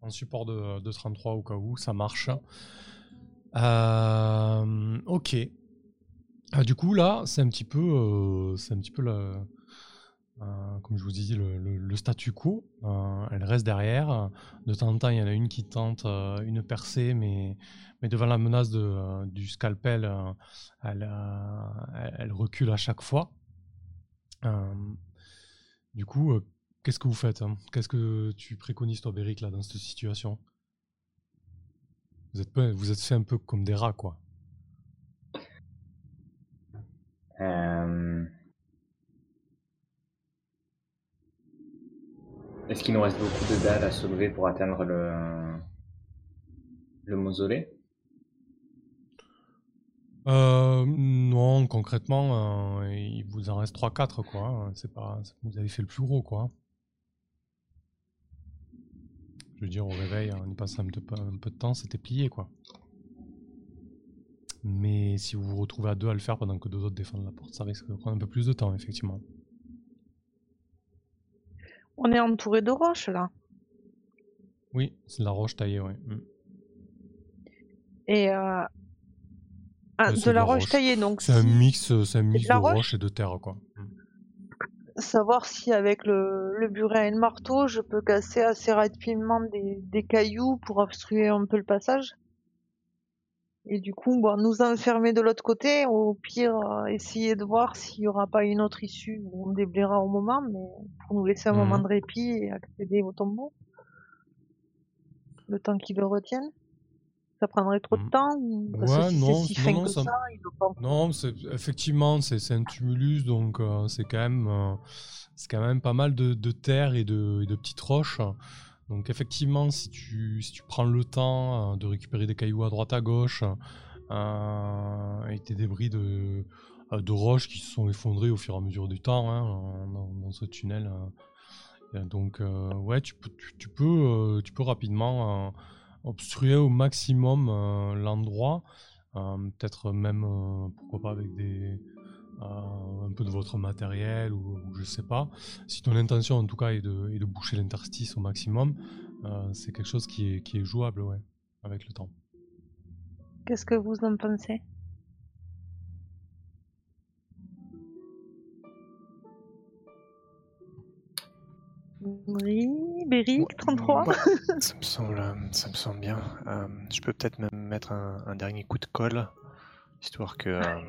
en support de, de 33 au cas où, ça marche. Euh, ok. Ah, du coup, là, c'est un petit peu, euh, c'est un petit peu euh, comme je vous dis, le, statu quo. Euh, elle reste derrière. De temps en temps, il y en a une qui tente une percée, mais, mais devant la menace de, du scalpel, elle, recule à chaque fois. Du coup, qu'est-ce que vous faites hein? Qu'est-ce que tu préconises, toi, Béric, là, dans cette situation? Vous êtes, vous êtes fait un peu comme des rats, quoi.
Euh, Est-ce qu'il nous reste beaucoup de dalles à soulever pour atteindre le, mausolée?
Euh, non, concrètement, euh, il vous en reste 3-4, quoi. C'est pas, vous avez fait le plus gros, quoi. Je veux dire, au réveil, on y passe un, peu- un peu de temps, c'était plié, quoi. Mais si vous vous retrouvez à deux à le faire pendant que deux autres défendent la porte, ça risque de prendre un peu plus de temps, effectivement.
On est entouré de roches là.
Oui, c'est de la roche taillée, oui.
Et euh... ah, de la roche taillée, donc
C'est un mix, euh, c'est un mix
de roche
roche et de terre, quoi. Mm.
savoir si avec le, le burin et le marteau, je peux casser assez rapidement des, des cailloux pour obstruer un peu le passage. Et du coup, bon, nous enfermer de l'autre côté, au pire, euh, essayer de voir s'il n'y aura pas une autre issue où on déblayera au moment, mais pour nous laisser un
Mhm.
moment de répit et accéder au tombeau. Le temps qu'ils le retiennent. Ça prendrait trop de
Mhm.
temps ou- Parce
Ouais,
que si
non,
si
non,
fin
non,
que
ça-
ça, il doit pas
Non, c'est effectivement c'est un tumulus, donc euh, c'est quand même euh, c'est quand même pas mal de, de terre et de, et de petites roches. Donc effectivement, si tu si tu prends le temps euh, de récupérer des cailloux à droite à gauche euh, et des débris de euh, de roches qui se sont effondrés au fur et à mesure du temps hein, dans, ce tunnel. donc ouais, tu peux tu, peux tu peux rapidement obstruer au maximum l'endroit. Peut-être même, pourquoi pas, avec des, un peu de votre matériel ou, ou je sais pas. Si ton intention, en tout cas, est de, est de boucher l'interstice au maximum, euh, c'est quelque chose qui est, qui est jouable, ouais, avec le temps.
Qu'est-ce que vous en pensez? Oui, Béric, 33
Ouais, ça, me semble, euh, ça me semble bien. Euh, je peux peut-être même mettre un, un dernier coup de colle, histoire que, euh, euh,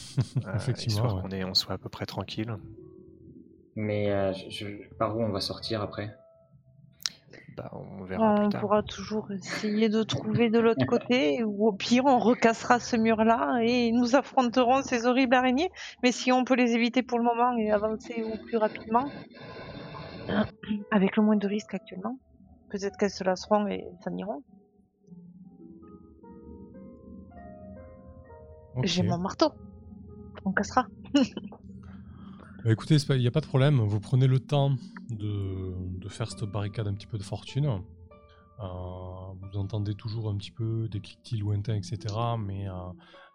Effectivement,
histoire
ouais.
qu'on est, on soit à peu près tranquille.
Mais euh, je- je- par où on va sortir après?
Bah, on verra
On
plus tard.
pourra toujours essayer de trouver de l'autre côté, ou au pire, on recassera ce mur-là et nous affronterons ces horribles araignées. Mais si on peut les éviter pour le moment et avancer au plus rapidement, avec le moins de risques actuellement, peut-être qu'elles se lasseront et s'en iront. J'ai mon marteau. On cassera.
Bah, écoutez, il n'y a pas de problème. Vous prenez le temps de, faire cette barricade un petit peu de fortune. Euh, vous entendez toujours un petit peu des cliquetis lointains, etc. Mais euh,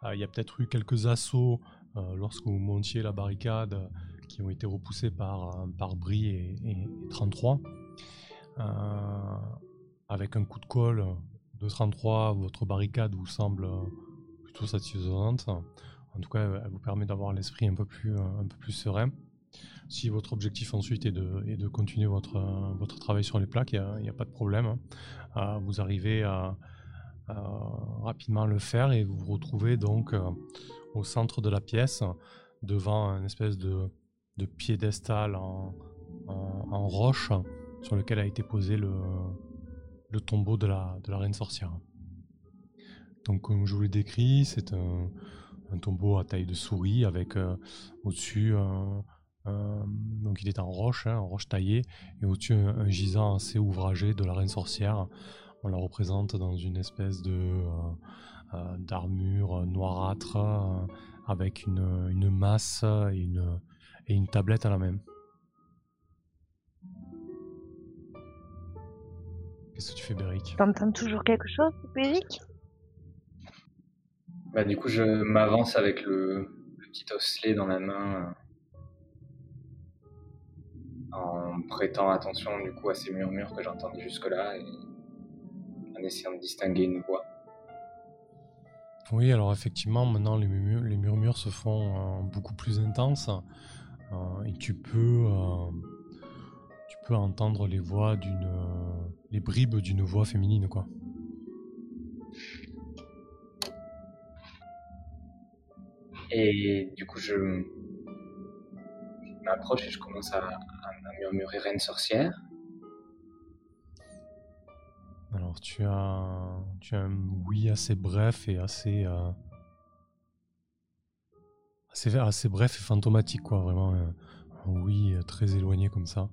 euh, il y a peut-être eu quelques assauts euh, lorsque vous montiez la barricade euh, qui ont été repoussés par, euh, par Brie et, et- et 33. Euh, avec un coup de colle de 33, votre barricade vous semble euh, plutôt satisfaisante. En tout cas, elle vous permet d'avoir l'esprit un peu plus, euh, un peu plus serein. Si votre objectif ensuite est de, est de continuer votre, euh, votre travail sur les plaques, il n'y a, pas de problème. hein. Euh, vous arrivez à, à rapidement le faire et vous vous retrouvez donc au centre de la pièce, devant un espèce de, de piédestal en, en- en roche sur lequel a été posé le, le tombeau de la, de la reine sorcière. Donc, comme je vous l'ai décrit, c'est un, un tombeau à taille de souris avec euh, au-dessus un, un- donc il est en roche, hein, en roche taillée, et au-dessus un, gisant assez ouvragé de la reine sorcière. On la représente dans une espèce de euh, euh, d'armure noirâtre euh, avec une, masse et une, et une tablette à la main. Qu'est-ce que tu fais, Béric?
T'entends toujours quelque chose, Béric?
Bah, du coup, je m'avance avec le, petit osselet dans la main, euh, en prêtant attention du coup à ces murmures que j'entendais jusque-là et en essayant de distinguer une voix.
Oui, alors effectivement, maintenant les murmures, les murmures se font euh, beaucoup plus intenses. Euh, et tu peux, tu peux entendre les voix d'une, les bribes d'une voix féminine, quoi.
Et du coup, je, m'approche et je commence à, murmurer reine sorcière.
Alors tu as, tu as un oui assez bref et assez, euh, assez, assez bref et fantomatique quoi, vraiment un, un oui euh, très éloigné comme ça.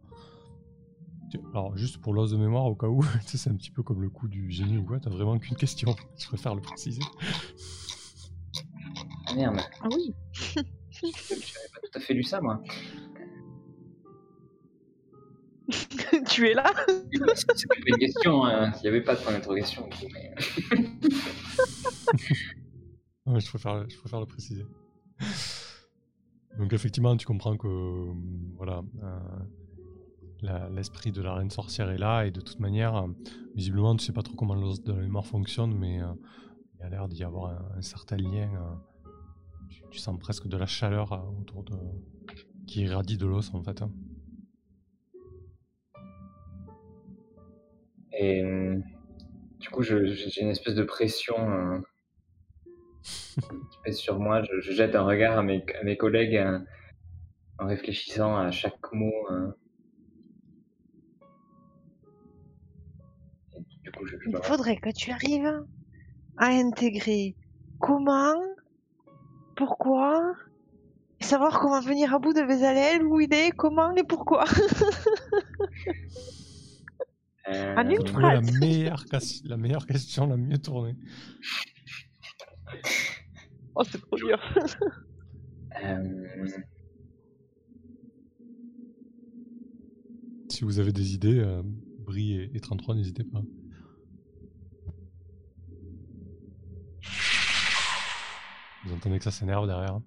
Alors juste pour l'os de mémoire au cas où, c'est un petit peu comme le coup du génie ou quoi, t'as vraiment qu'une question, je préfère le préciser.
Ah merde,
Ah oui.
j'avais pas tout à fait lu ça moi.
tu es là
C'était pas une question, hein. il n'y avait pas de point d'interrogation. mais-
Ouais, je, préfère, je préfère le préciser. Donc effectivement, tu comprends que euh, voilà, euh, l'esprit de la reine sorcière est là et de toute manière, euh, visiblement, tu sais pas trop comment l'os de la mémoire fonctionne, mais euh, il y a l'air d'y avoir un, un certain lien. Tu, tu sens presque de la chaleur euh, autour de qui irradie de l'os en fait. hein.
Et euh, du coup, j'ai une espèce de pression euh, qui pèse sur moi. Je, je jette un regard à mes, à mes collègues euh, en réfléchissant à chaque mot. euh. Et du coup, je, je
Il faudrait que tu arrives à intégrer comment, pourquoi, et savoir comment venir à bout de Bézalel, où il est, comment et pourquoi.
euh,
En une
Trouver la
phrase.
meilleure, ques- la meilleure question, la mieux tournée.
Oh, c'est trop dur.
euh,
Si vous avez des idées, euh, Brie et, et 33, n'hésitez pas. Vous entendez que ça s'énerve derrière.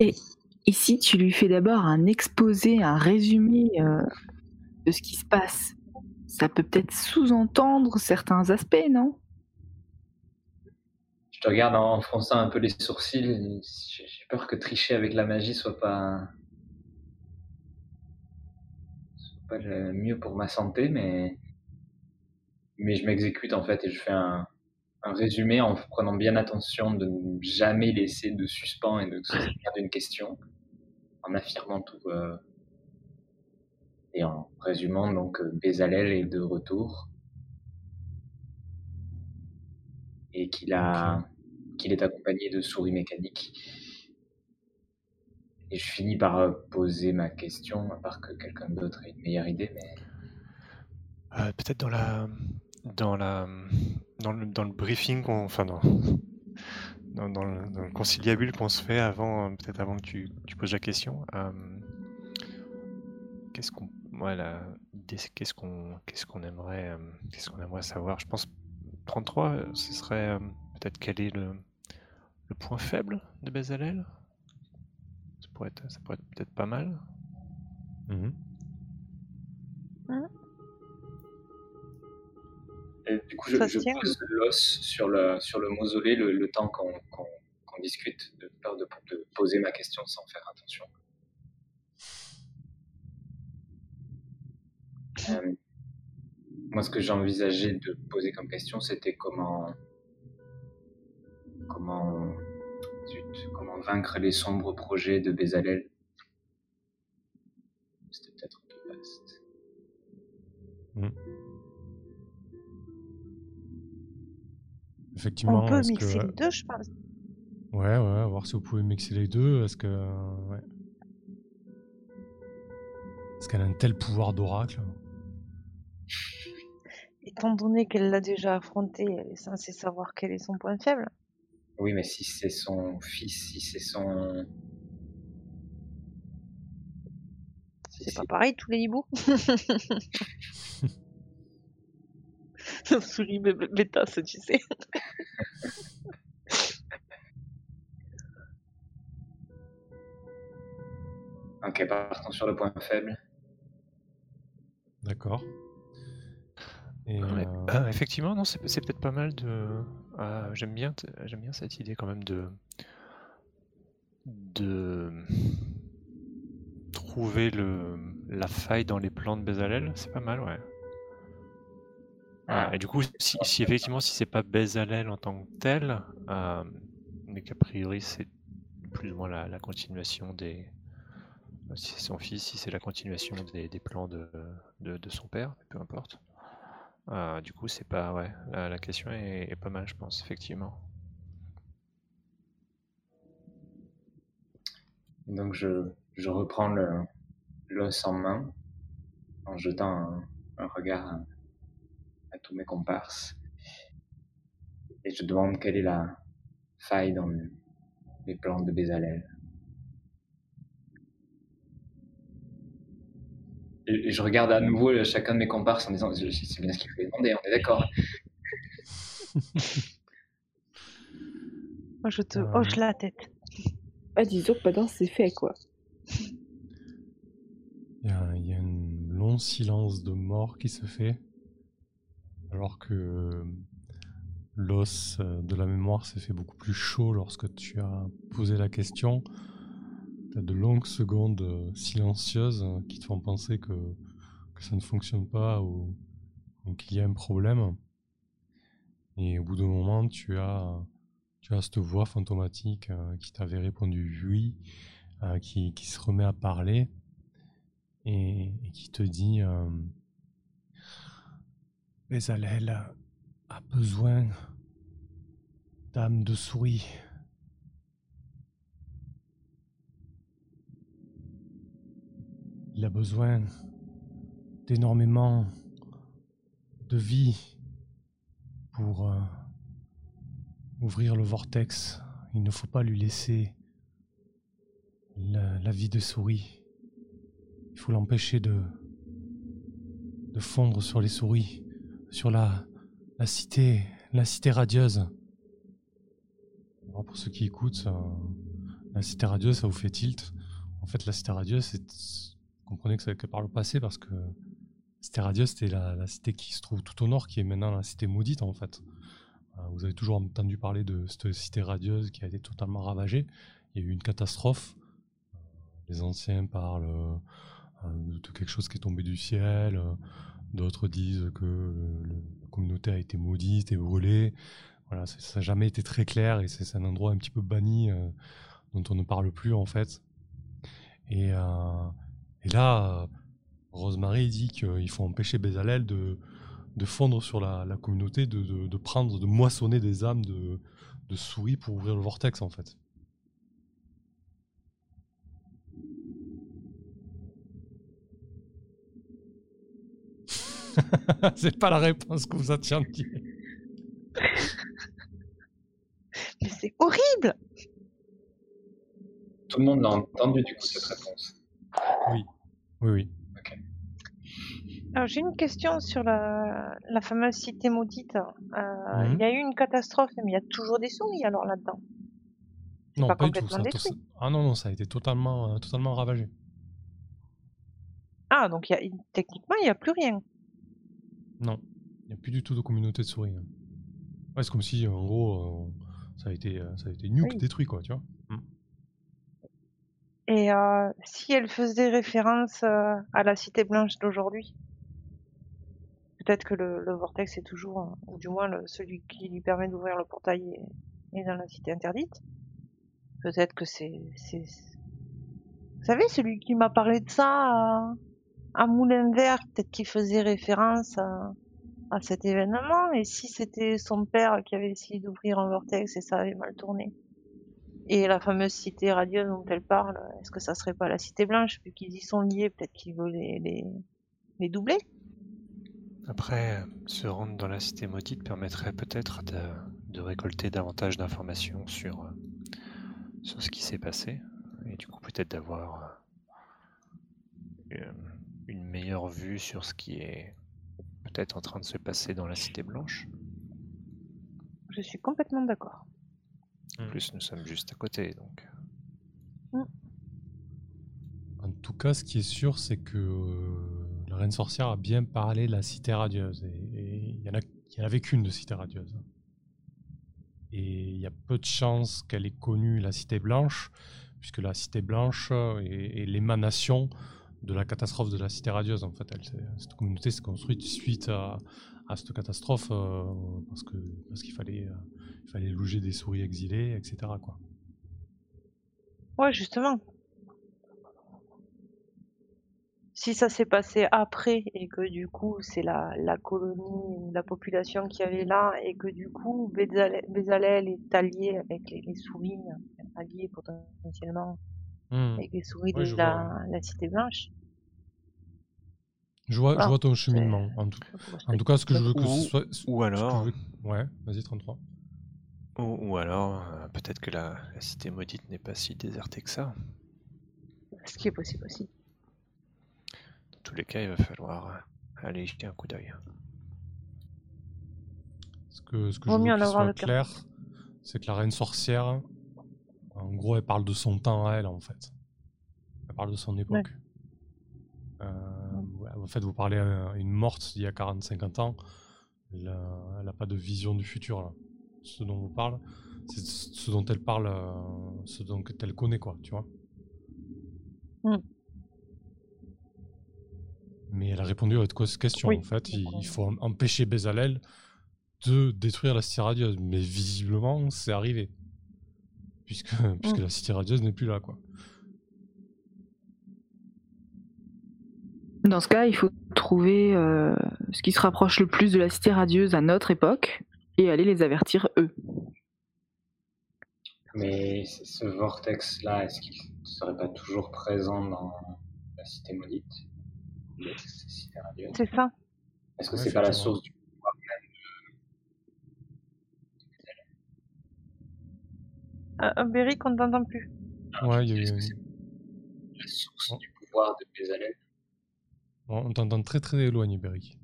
Et si tu lui fais d'abord un exposé, un résumé euh, de ce qui se passe, ça peut peut-être sous-entendre certains aspects, non?
Je te regarde en, fronçant un peu les sourcils. j'ai peur que tricher avec la magie soit pas, soit pas le mieux pour ma santé, mais mais je m'exécute en fait et je fais un, un résumé en prenant bien attention de ne jamais laisser de suspens et de se souvenir d'une question, en affirmant tout euh, et en résumant donc euh, Bézalel est de retour et qu'il a qu'il est accompagné de souris mécaniques. Et je finis par euh, poser ma question, à part que quelqu'un d'autre ait une meilleure idée, mais
Euh, Peut-être dans la, dans la, dans le, dans le briefing, qu'on- enfin dans, dans, dans le, dans le conciliabule qu'on se fait avant, euh, peut-être avant que tu, tu poses la question. euh, qu'est-ce qu'on, c'est qu'est-ce qu'on, qu'est-ce qu'on aimerait, euh, qu'est-ce qu'on aimerait savoir? Je pense 33, euh, ce serait euh, peut-être quel est le, le point faible de Bezalel. Ça pourrait être, ça pourrait être peut-être pas mal.
Mhm.
Et du coup, je, pose l'os sur le, sur le mausolée le, le temps qu'on discute, de peur de, de poser ma question sans faire attention. Euh, moi, ce que j'envisageais de poser comme question, c'était comment, comment, zut, comment vaincre les sombres projets de Bézalel. C'était peut-être un peu vaste.
Effectivement,
On peut mixer
que...
les deux, je pense.
Ouais, ouais, voir si vous pouvez mixer les deux. Est-ce que. Ouais. Est-ce qu'elle a un tel pouvoir d'oracle
Étant donné qu'elle l'a déjà affronté, elle est censée savoir quel est son point faible.
Oui, mais si c'est son fils, si c'est son. Si
c'est- pas pareil, tous les hiboux. Souris bê- bêtasse, tu sais.
Ok, partons sur le point faible.
D'accord. Et,
Ouais.
euh,
Ah, effectivement, non, c'est c'est peut-être pas mal de. ah, j'aime bien, t- j'aime bien cette idée quand même de de trouver le, la faille dans les plans de Bezalel, c'est pas mal, ouais. Ah, et du coup, si, si effectivement, si c'est pas Bezalel en tant que tel, euh, mais qu'a priori c'est plus ou moins la, la continuation des. Si c'est son fils, si c'est la continuation des, des plans de, de, de son père, peu importe. Euh, du coup, c'est pas. Ouais, la, la question est, est pas mal, je pense, effectivement.
Donc je, je reprends le l'os en main en jetant un, un regard tous mes comparses et je demande quelle est la faille dans le- les plans de Bézalel. Et, et je regarde à nouveau chacun de mes comparses en disant c'est bien ce qu'il fallait demander, on est d'accord.
Moi, je te
Euh.
hoche la tête.
Ah, disons que maintenant c'est fait quoi.
Il y, a, il y a un long silence de mort qui se fait, alors que euh, l'os euh, de la mémoire s'est fait beaucoup plus chaud lorsque tu as posé la question. Tu as de longues secondes euh, silencieuses euh, qui te font penser que, ça ne fonctionne pas ou, qu'il y a un problème. Et au bout d'un moment, tu as, tu as cette voix fantomatique qui t'avait répondu oui, qui, qui se remet à parler et, qui te dit Bezalel a besoin d'âme de souris. Il a besoin d'énormément de vie pour euh, ouvrir le vortex. Il ne faut pas lui laisser la, vie de souris. Il faut l'empêcher de fondre sur les souris, sur la, la cité, la cité radieuse. Alors, pour ceux qui écoutent, ça- la cité radieuse, ça vous fait tilt. En fait, la cité radieuse, c'est, comprenez que c'est que par le passé, parce que cité radieuse, c'était la, cité qui se trouve tout au nord, qui est maintenant la cité maudite, en fait. Euh, Vous avez toujours entendu parler de cette cité radieuse qui a été totalement ravagée. Il y a eu une catastrophe. Euh, Les anciens parlent euh, euh, de quelque chose qui est tombé du ciel. D'autres disent que la communauté a été maudite et brûlée. Voilà, ça n'a jamais été très clair et c'est un endroit un petit peu banni euh, dont on ne parle plus en fait. Et, euh, là, Rosemary dit qu'il faut empêcher Bezalel de, de fondre sur la, communauté, de, de- de prendre, de moissonner des âmes de souris pour ouvrir le vortex en fait. C'est pas la réponse que vous attendiez.
Mais c'est horrible
Tout le monde l'a entendu du coup cette réponse.
Oui, oui.
Alors, j'ai une question sur la, la fameuse cité maudite. Euh,
Mhm.
Il y a eu une catastrophe, mais il y a toujours des souris alors là-dedans.
Non,
pas
pas, du tout. Ça, ça- ah non, non, ça a été totalement, euh, totalement ravagé.
Ah, donc y a, techniquement, il n'y a plus rien.
Non, il n'y a plus du tout de communauté de souris. hein. Ouais, c'est comme si, en gros, euh, ça a été, euh, ça a été nuke,
Oui.
détruit, quoi, tu vois.
Et euh, si elle faisait référence euh, à la cité blanche d'aujourd'hui Peut-être que le, le vortex est toujours, euh, ou du moins le, celui qui lui permet d'ouvrir le portail est, est dans la cité interdite. Peut-être que c'est... c'est- Vous savez, celui qui m'a parlé de ça à, Moulin Vert, peut-être qu'il faisait référence à, cet événement, et si c'était son père qui avait essayé d'ouvrir un vortex et ça avait mal tourné. Et la fameuse cité radieuse dont elle parle, est-ce que ça serait pas la cité blanche Vu qu'ils y sont liés, peut-être qu'ils veulent les, doubler?
Après, se rendre dans la cité maudite permettrait peut-être de, récolter davantage d'informations sur, sur ce qui s'est passé, et du coup peut-être d'avoir euh, une meilleure vue sur ce qui est peut-être en train de se passer dans la cité blanche.
Je suis complètement d'accord.
En plus, nous sommes juste à côté, donc.
En tout cas, ce qui est sûr, c'est que euh, la reine sorcière a bien parlé de la cité radieuse. Et il y en avait qu'une de cité radieuse. Et il y a peu de chances qu'elle ait connu la cité blanche, puisque la Cité Blanche est, est l'émanation de la catastrophe de la Cité Radieuse. En fait, Elle, cette communauté s'est construite suite à, à cette catastrophe euh, parce qu'il fallait, euh, il fallait loger des souris exilées, etc. Quoi.
Ouais, justement. Si ça s'est passé après et que du coup c'est la, la colonie, la population qui avait là et que du coup Bézalel, Bézalel est allié avec les, les souris, allié potentiellement
Hmm.
avec les souris
Ouais,
de la, Cité Blanche.
Je vois, je
Voilà,
vois ton cheminement. En tout, en cas, ce que je veux que
Ou-
ce soit.
Ou alors,
veux- Ouais, vas-y, 33.
ou, ou alors euh, peut-être que la, la cité maudite n'est pas si désertée que ça.
Ce qui est possible aussi.
Dans tous les cas, il va falloir euh, aller jeter un coup d'œil.
Ce que, ce que
Vaut
je
mieux
veux
en
qu'il
avoir
soit
le
clair, c'est que la reine sorcière, en gros, elle parle de son temps à elle, en fait. Elle parle de son époque. Euh, ouais, en fait, vous parlez à une morte d'il y a 40-50 ans. Elle n'a pas de vision du futur, là. Ce dont vous parle, c'est ce dont elle parle, euh, ce dont elle connaît, quoi, tu vois.
Mm.
Mais elle a répondu à votre que- question.
Oui,
En fait, il, faut em- empêcher Bezalel de détruire la cité radieuse. Mais visiblement, c'est arrivé. Puisque, puisque
Mm.
la cité radieuse n'est plus là, quoi.
Dans ce cas, il faut trouver euh, ce qui se rapproche le plus de la cité radieuse à notre époque et aller les avertir eux.
Mais ce vortex-là, est-ce qu'il ne serait pas toujours présent dans la cité maudite La cité radieuse?
C'est ça.
Est-ce que
Ouais,
c'est pas la source du pouvoir même
Euh, Beric, on ne t'entend plus.
Ouais, il y a eu
la source
Oh.
du pouvoir de Bézalel
On on t'entend très très éloigné, Beric.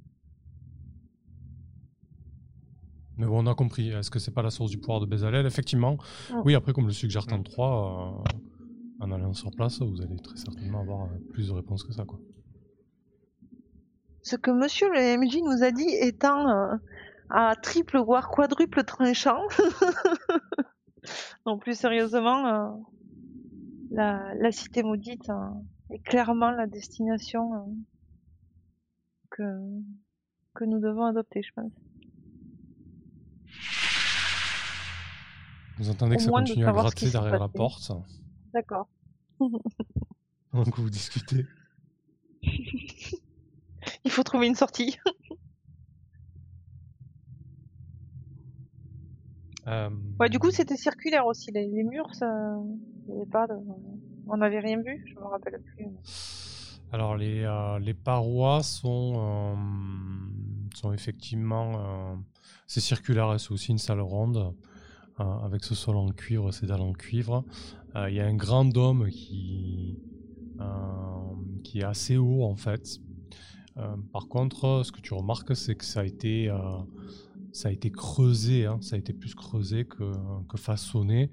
Mais bon, on a compris. Est-ce que c'est pas la source du pouvoir de Bezalel Effectivement.
Mm.
Oui, après, comme le suggère 33, euh, en allant sur place, vous allez très certainement avoir euh, plus de réponses que ça. Quoi.
Ce que monsieur le MJ nous a dit étant euh, à triple voire quadruple tranchant. non, plus sérieusement, euh, la, la cité maudite euh, est clairement la destination euh, que, que nous devons adopter, je pense.
Vous entendez
Au
que ça continue à gratter derrière la porte
D'accord.
que vous discutez.
Il faut trouver une sortie.
Euh,
Ouais, du coup, c'était circulaire aussi. Les, les murs, ça, pas de... on n'avait rien vu. Je me rappelle plus.
Alors, les, euh, les parois sont, euh, sont effectivement. c'est circulaire, c'est aussi une salle ronde. euh, avec ce sol en cuivre, ces dalles en cuivre. Il y a un grand dôme qui, qui est assez haut en fait. Par contre, ce que tu remarques, c'est que ça a été, ça a été creusé, hein, ça a été plus creusé que, façonné.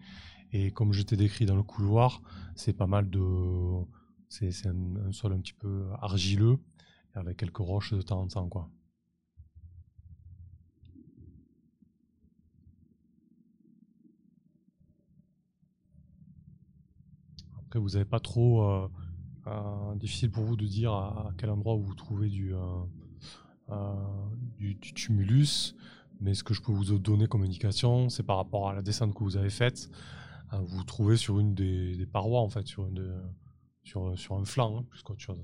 Et comme je t'ai décrit dans le couloir, c'est pas mal de. C'est un, sol un petit peu argileux, avec quelques roches de temps en temps. Quoi. Après, vous n'avez pas trop. euh, euh, difficile pour vous de dire à, quel endroit vous trouvez euh, du, du tumulus, mais ce que je peux vous donner comme indication, c'est par rapport à la descente que vous avez faite, euh, vous vous trouvez sur une des, des parois, en fait, sur, une de- sur, sur un flanc, hein, plus qu'autre chose.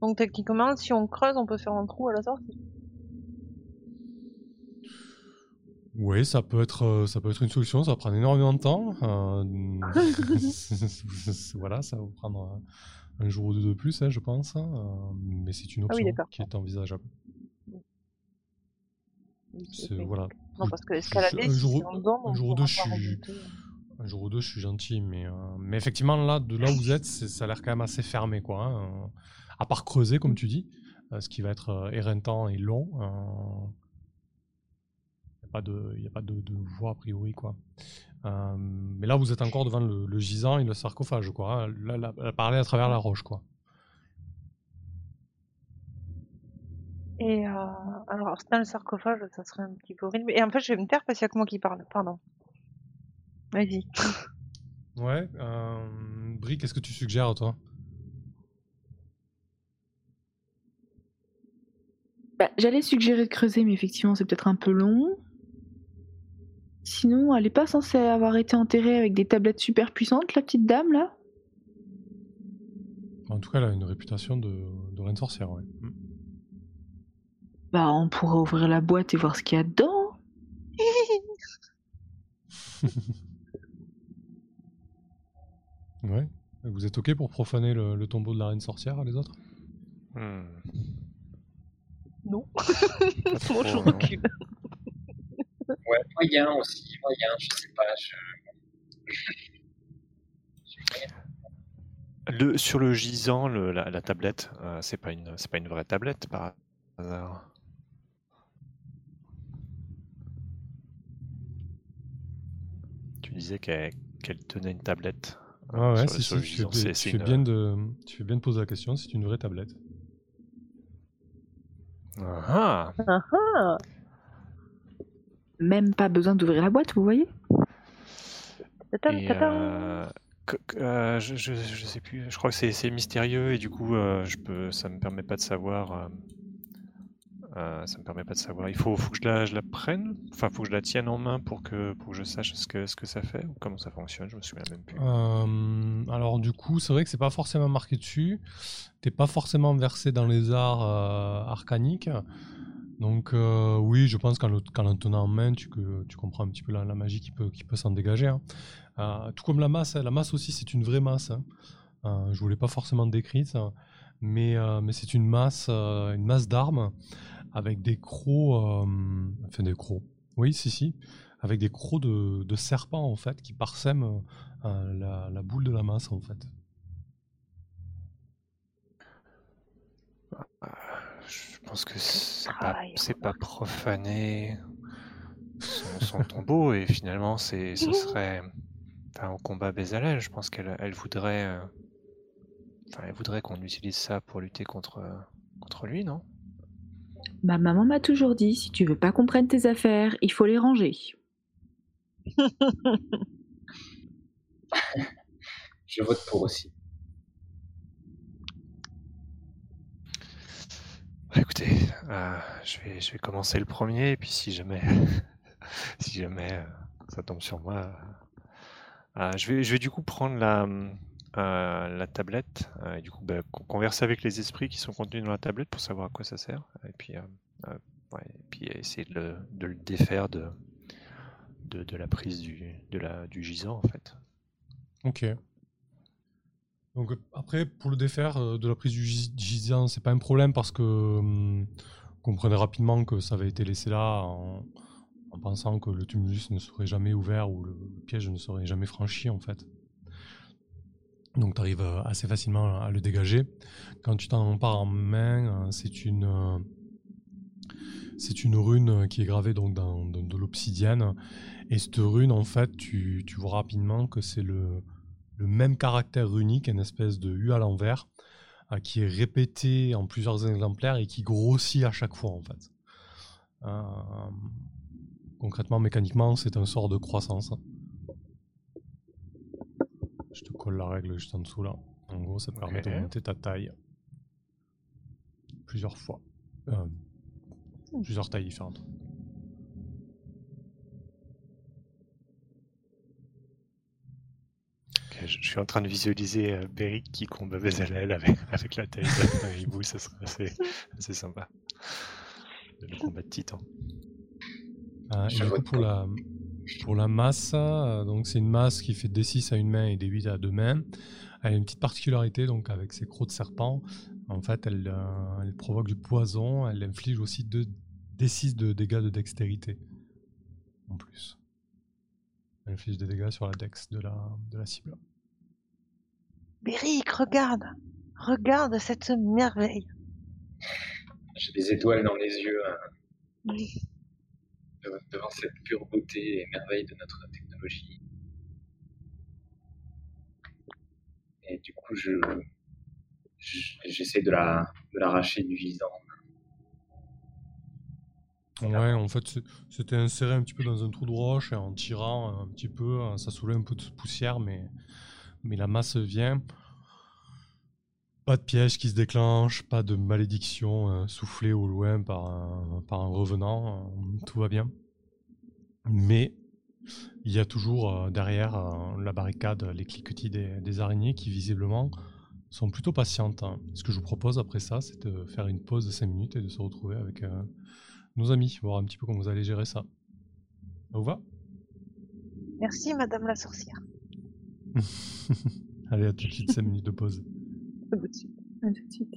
Donc techniquement, si on creuse, on peut faire un trou à la sortie.
Oui, ça peut être, euh, ça peut être une solution, ça va prendre énormément de temps. euh, voilà, ça va vous prendre un, jour ou deux de plus, hein, je pense, hein, euh, mais c'est une
Ah oui,
option qui est envisageable. Voilà.
Non, parce que escalader,
un
si
jour, un ou deux, je suis,
remonter.
un jour ou deux, je suis gentil, mais, euh, mais effectivement, là, de là où vous êtes, ça a l'air quand même assez fermé, quoi. hein, euh, à part creuser, comme tu dis, euh, ce qui va être euh, éreintant et long. Il n'y a pas de, y a pas de, de voie a priori, quoi. Euh, mais là, vous êtes encore devant le, le gisant et le sarcophage, quoi. hein. Là, là, elle parlait à travers la roche, quoi.
Et euh, alors, c'est le sarcophage, ça serait un petit peu horrible. Et en fait, je vais me taire parce qu'il y a que moi qui parle. Pardon. Vas-y.
Ouais. Euh... Brie, qu'est-ce que tu suggères, toi?
Bah, J'allais suggérer de creuser, mais effectivement, c'est peut-être un peu long. Sinon, elle est pas censée avoir été enterrée avec des tablettes super puissantes, la petite dame, là?
En tout cas, elle a une réputation de, de reine sorcière, ouais. Mm.
Bah, on pourrait ouvrir la boîte et voir ce qu'il y a dedans.
Ouais. Vous êtes ok pour profaner le, le tombeau de la reine sorcière, les autres?
Hmm.
Non. Moi, je
non.
recule.
Moyen aussi, moyen, je sais pas. Je...
Le, sur le gisant, le- la, la tablette, euh, c'est pas une, c'est pas une vraie tablette par hasard. Tu disais qu'elle qu'elle tenait une tablette. euh,
Ouais, ouais,
sur,
si,
sur
si,
le
tu,
gisant.
fais,
C'est-
tu
c'est
fais
une-
bien de, tu fais bien de poser la question, c'est une vraie tablette.
Ah,
Ah,
Même pas besoin d'ouvrir la boîte, vous voyez?
Et euh, que- euh, je, je, je sais plus, je crois que c'est mystérieux et du coup, euh, je peux, ça me permet pas de savoir. euh, euh, ça me permet pas de savoir. Il faut, faut que je la, je la prenne, enfin, faut que je la tienne en main pour que, pour que je sache ce que, ce que ça fait ou comment ça fonctionne? Je me souviens même plus.
Euh, alors du coup, c'est vrai que c'est pas forcément marqué dessus. T'es pas forcément versé dans les arts euh, arcaniques. Donc euh, oui, je pense qu'en le, le tenant en main, tu, comprends un petit peu la, magie qui peut, s'en dégager. hein. Euh, tout comme la masse, la masse aussi c'est une vraie masse. Hein. Euh, je voulais pas forcément décrite, mais, mais c'est une masse, une masse d'armes avec des crocs, enfin des crocs. Oui, si, si, avec des crocs de, serpents en fait qui parsèment la, la boule de la masse en fait.
Euh, Je pense que c'est pas, pas profaner son, son tombeau et finalement c'est, ce serait, enfin, au combat Bézalel, je pense qu'elle, elle voudrait, euh, enfin, elle voudrait qu'on utilise ça pour lutter contre, contre lui, non?
Ma maman m'a toujours dit, si tu veux pas qu'on prenne tes affaires, il faut les ranger.
je vote pour aussi.
Écoutez, euh, je vais, je vais commencer le premier et puis si jamais, si jamais euh, ça tombe sur moi, euh, je vais, je vais du coup prendre la, la tablette et du coup bah, con- converser avec les esprits qui sont contenus dans la tablette pour savoir à quoi ça sert et puis, et puis essayer de le, de le défaire de, de, de la prise du, de la, du gisant en fait.
Ok. Donc euh, après, pour le défaire euh, de la prise du gis- gisant, c'est pas un problème parce que hum, comprenait rapidement que ça avait été laissé là en, en pensant que le tumulus ne serait jamais ouvert ou le, piège ne serait jamais franchi en fait. Donc tu arrives assez facilement à le dégager. Quand tu t'en empares en main, euh, c'est une euh, c'est une rune qui est gravée donc dans, dans de l'obsidienne. Et cette rune, en fait, tu, tu vois rapidement que c'est le, le même caractère runique, une espèce de U à l'envers, euh, qui est répété en plusieurs exemplaires et qui grossit à chaque fois, en fait. Euh, concrètement, mécaniquement, c'est un sort de croissance. Je te colle la règle juste en dessous là. En gros, ça te permet
Ok.
d'augmenter ta taille plusieurs fois. Euh, plusieurs tailles différentes.
Je, je suis en train de visualiser euh, Beric qui combat Bézalel avec, avec la taille d'un hibou, ça serait assez, assez sympa. Le combat de titan.
Euh,
Je
du coup, pour la, pour la masse, euh, donc c'est une masse qui fait D6 à une main et D8 à deux mains. Elle a une petite particularité, donc avec ses crocs de serpent. En fait, elle, euh, elle provoque du poison. Elle inflige aussi deux D6 de dégâts de dextérité. En plus. Elle inflige des dégâts sur la dex de la, de la cible.
Béric, regarde. Regarde cette merveille.
J'ai des étoiles dans les yeux hein, devant- devant cette pure beauté et merveille de notre technologie. Et du coup, je je- j'essaie de la de l'arracher du gisant.
Ouais, en fait, c'était inséré un petit peu dans un trou de roche et en tirant un petit peu, ça soulève un peu de poussière, mais, mais la masse vient. Pas de piège qui se déclenche, pas de malédiction euh, soufflée au loin par un, revenant, euh, tout va bien. Mais il y a toujours euh, derrière la barricade les cliquetis des, araignées qui visiblement sont plutôt patientes. hein. Ce que je vous propose après ça, c'est de faire une pause de 5 minutes et de se retrouver avec nos amis, voir un petit peu comment vous allez gérer ça. Ça vous va
Merci, Madame la sorcière.
Allez, à tout de suite, 5 minutes de pause.
À tout de suite. À tout de suite.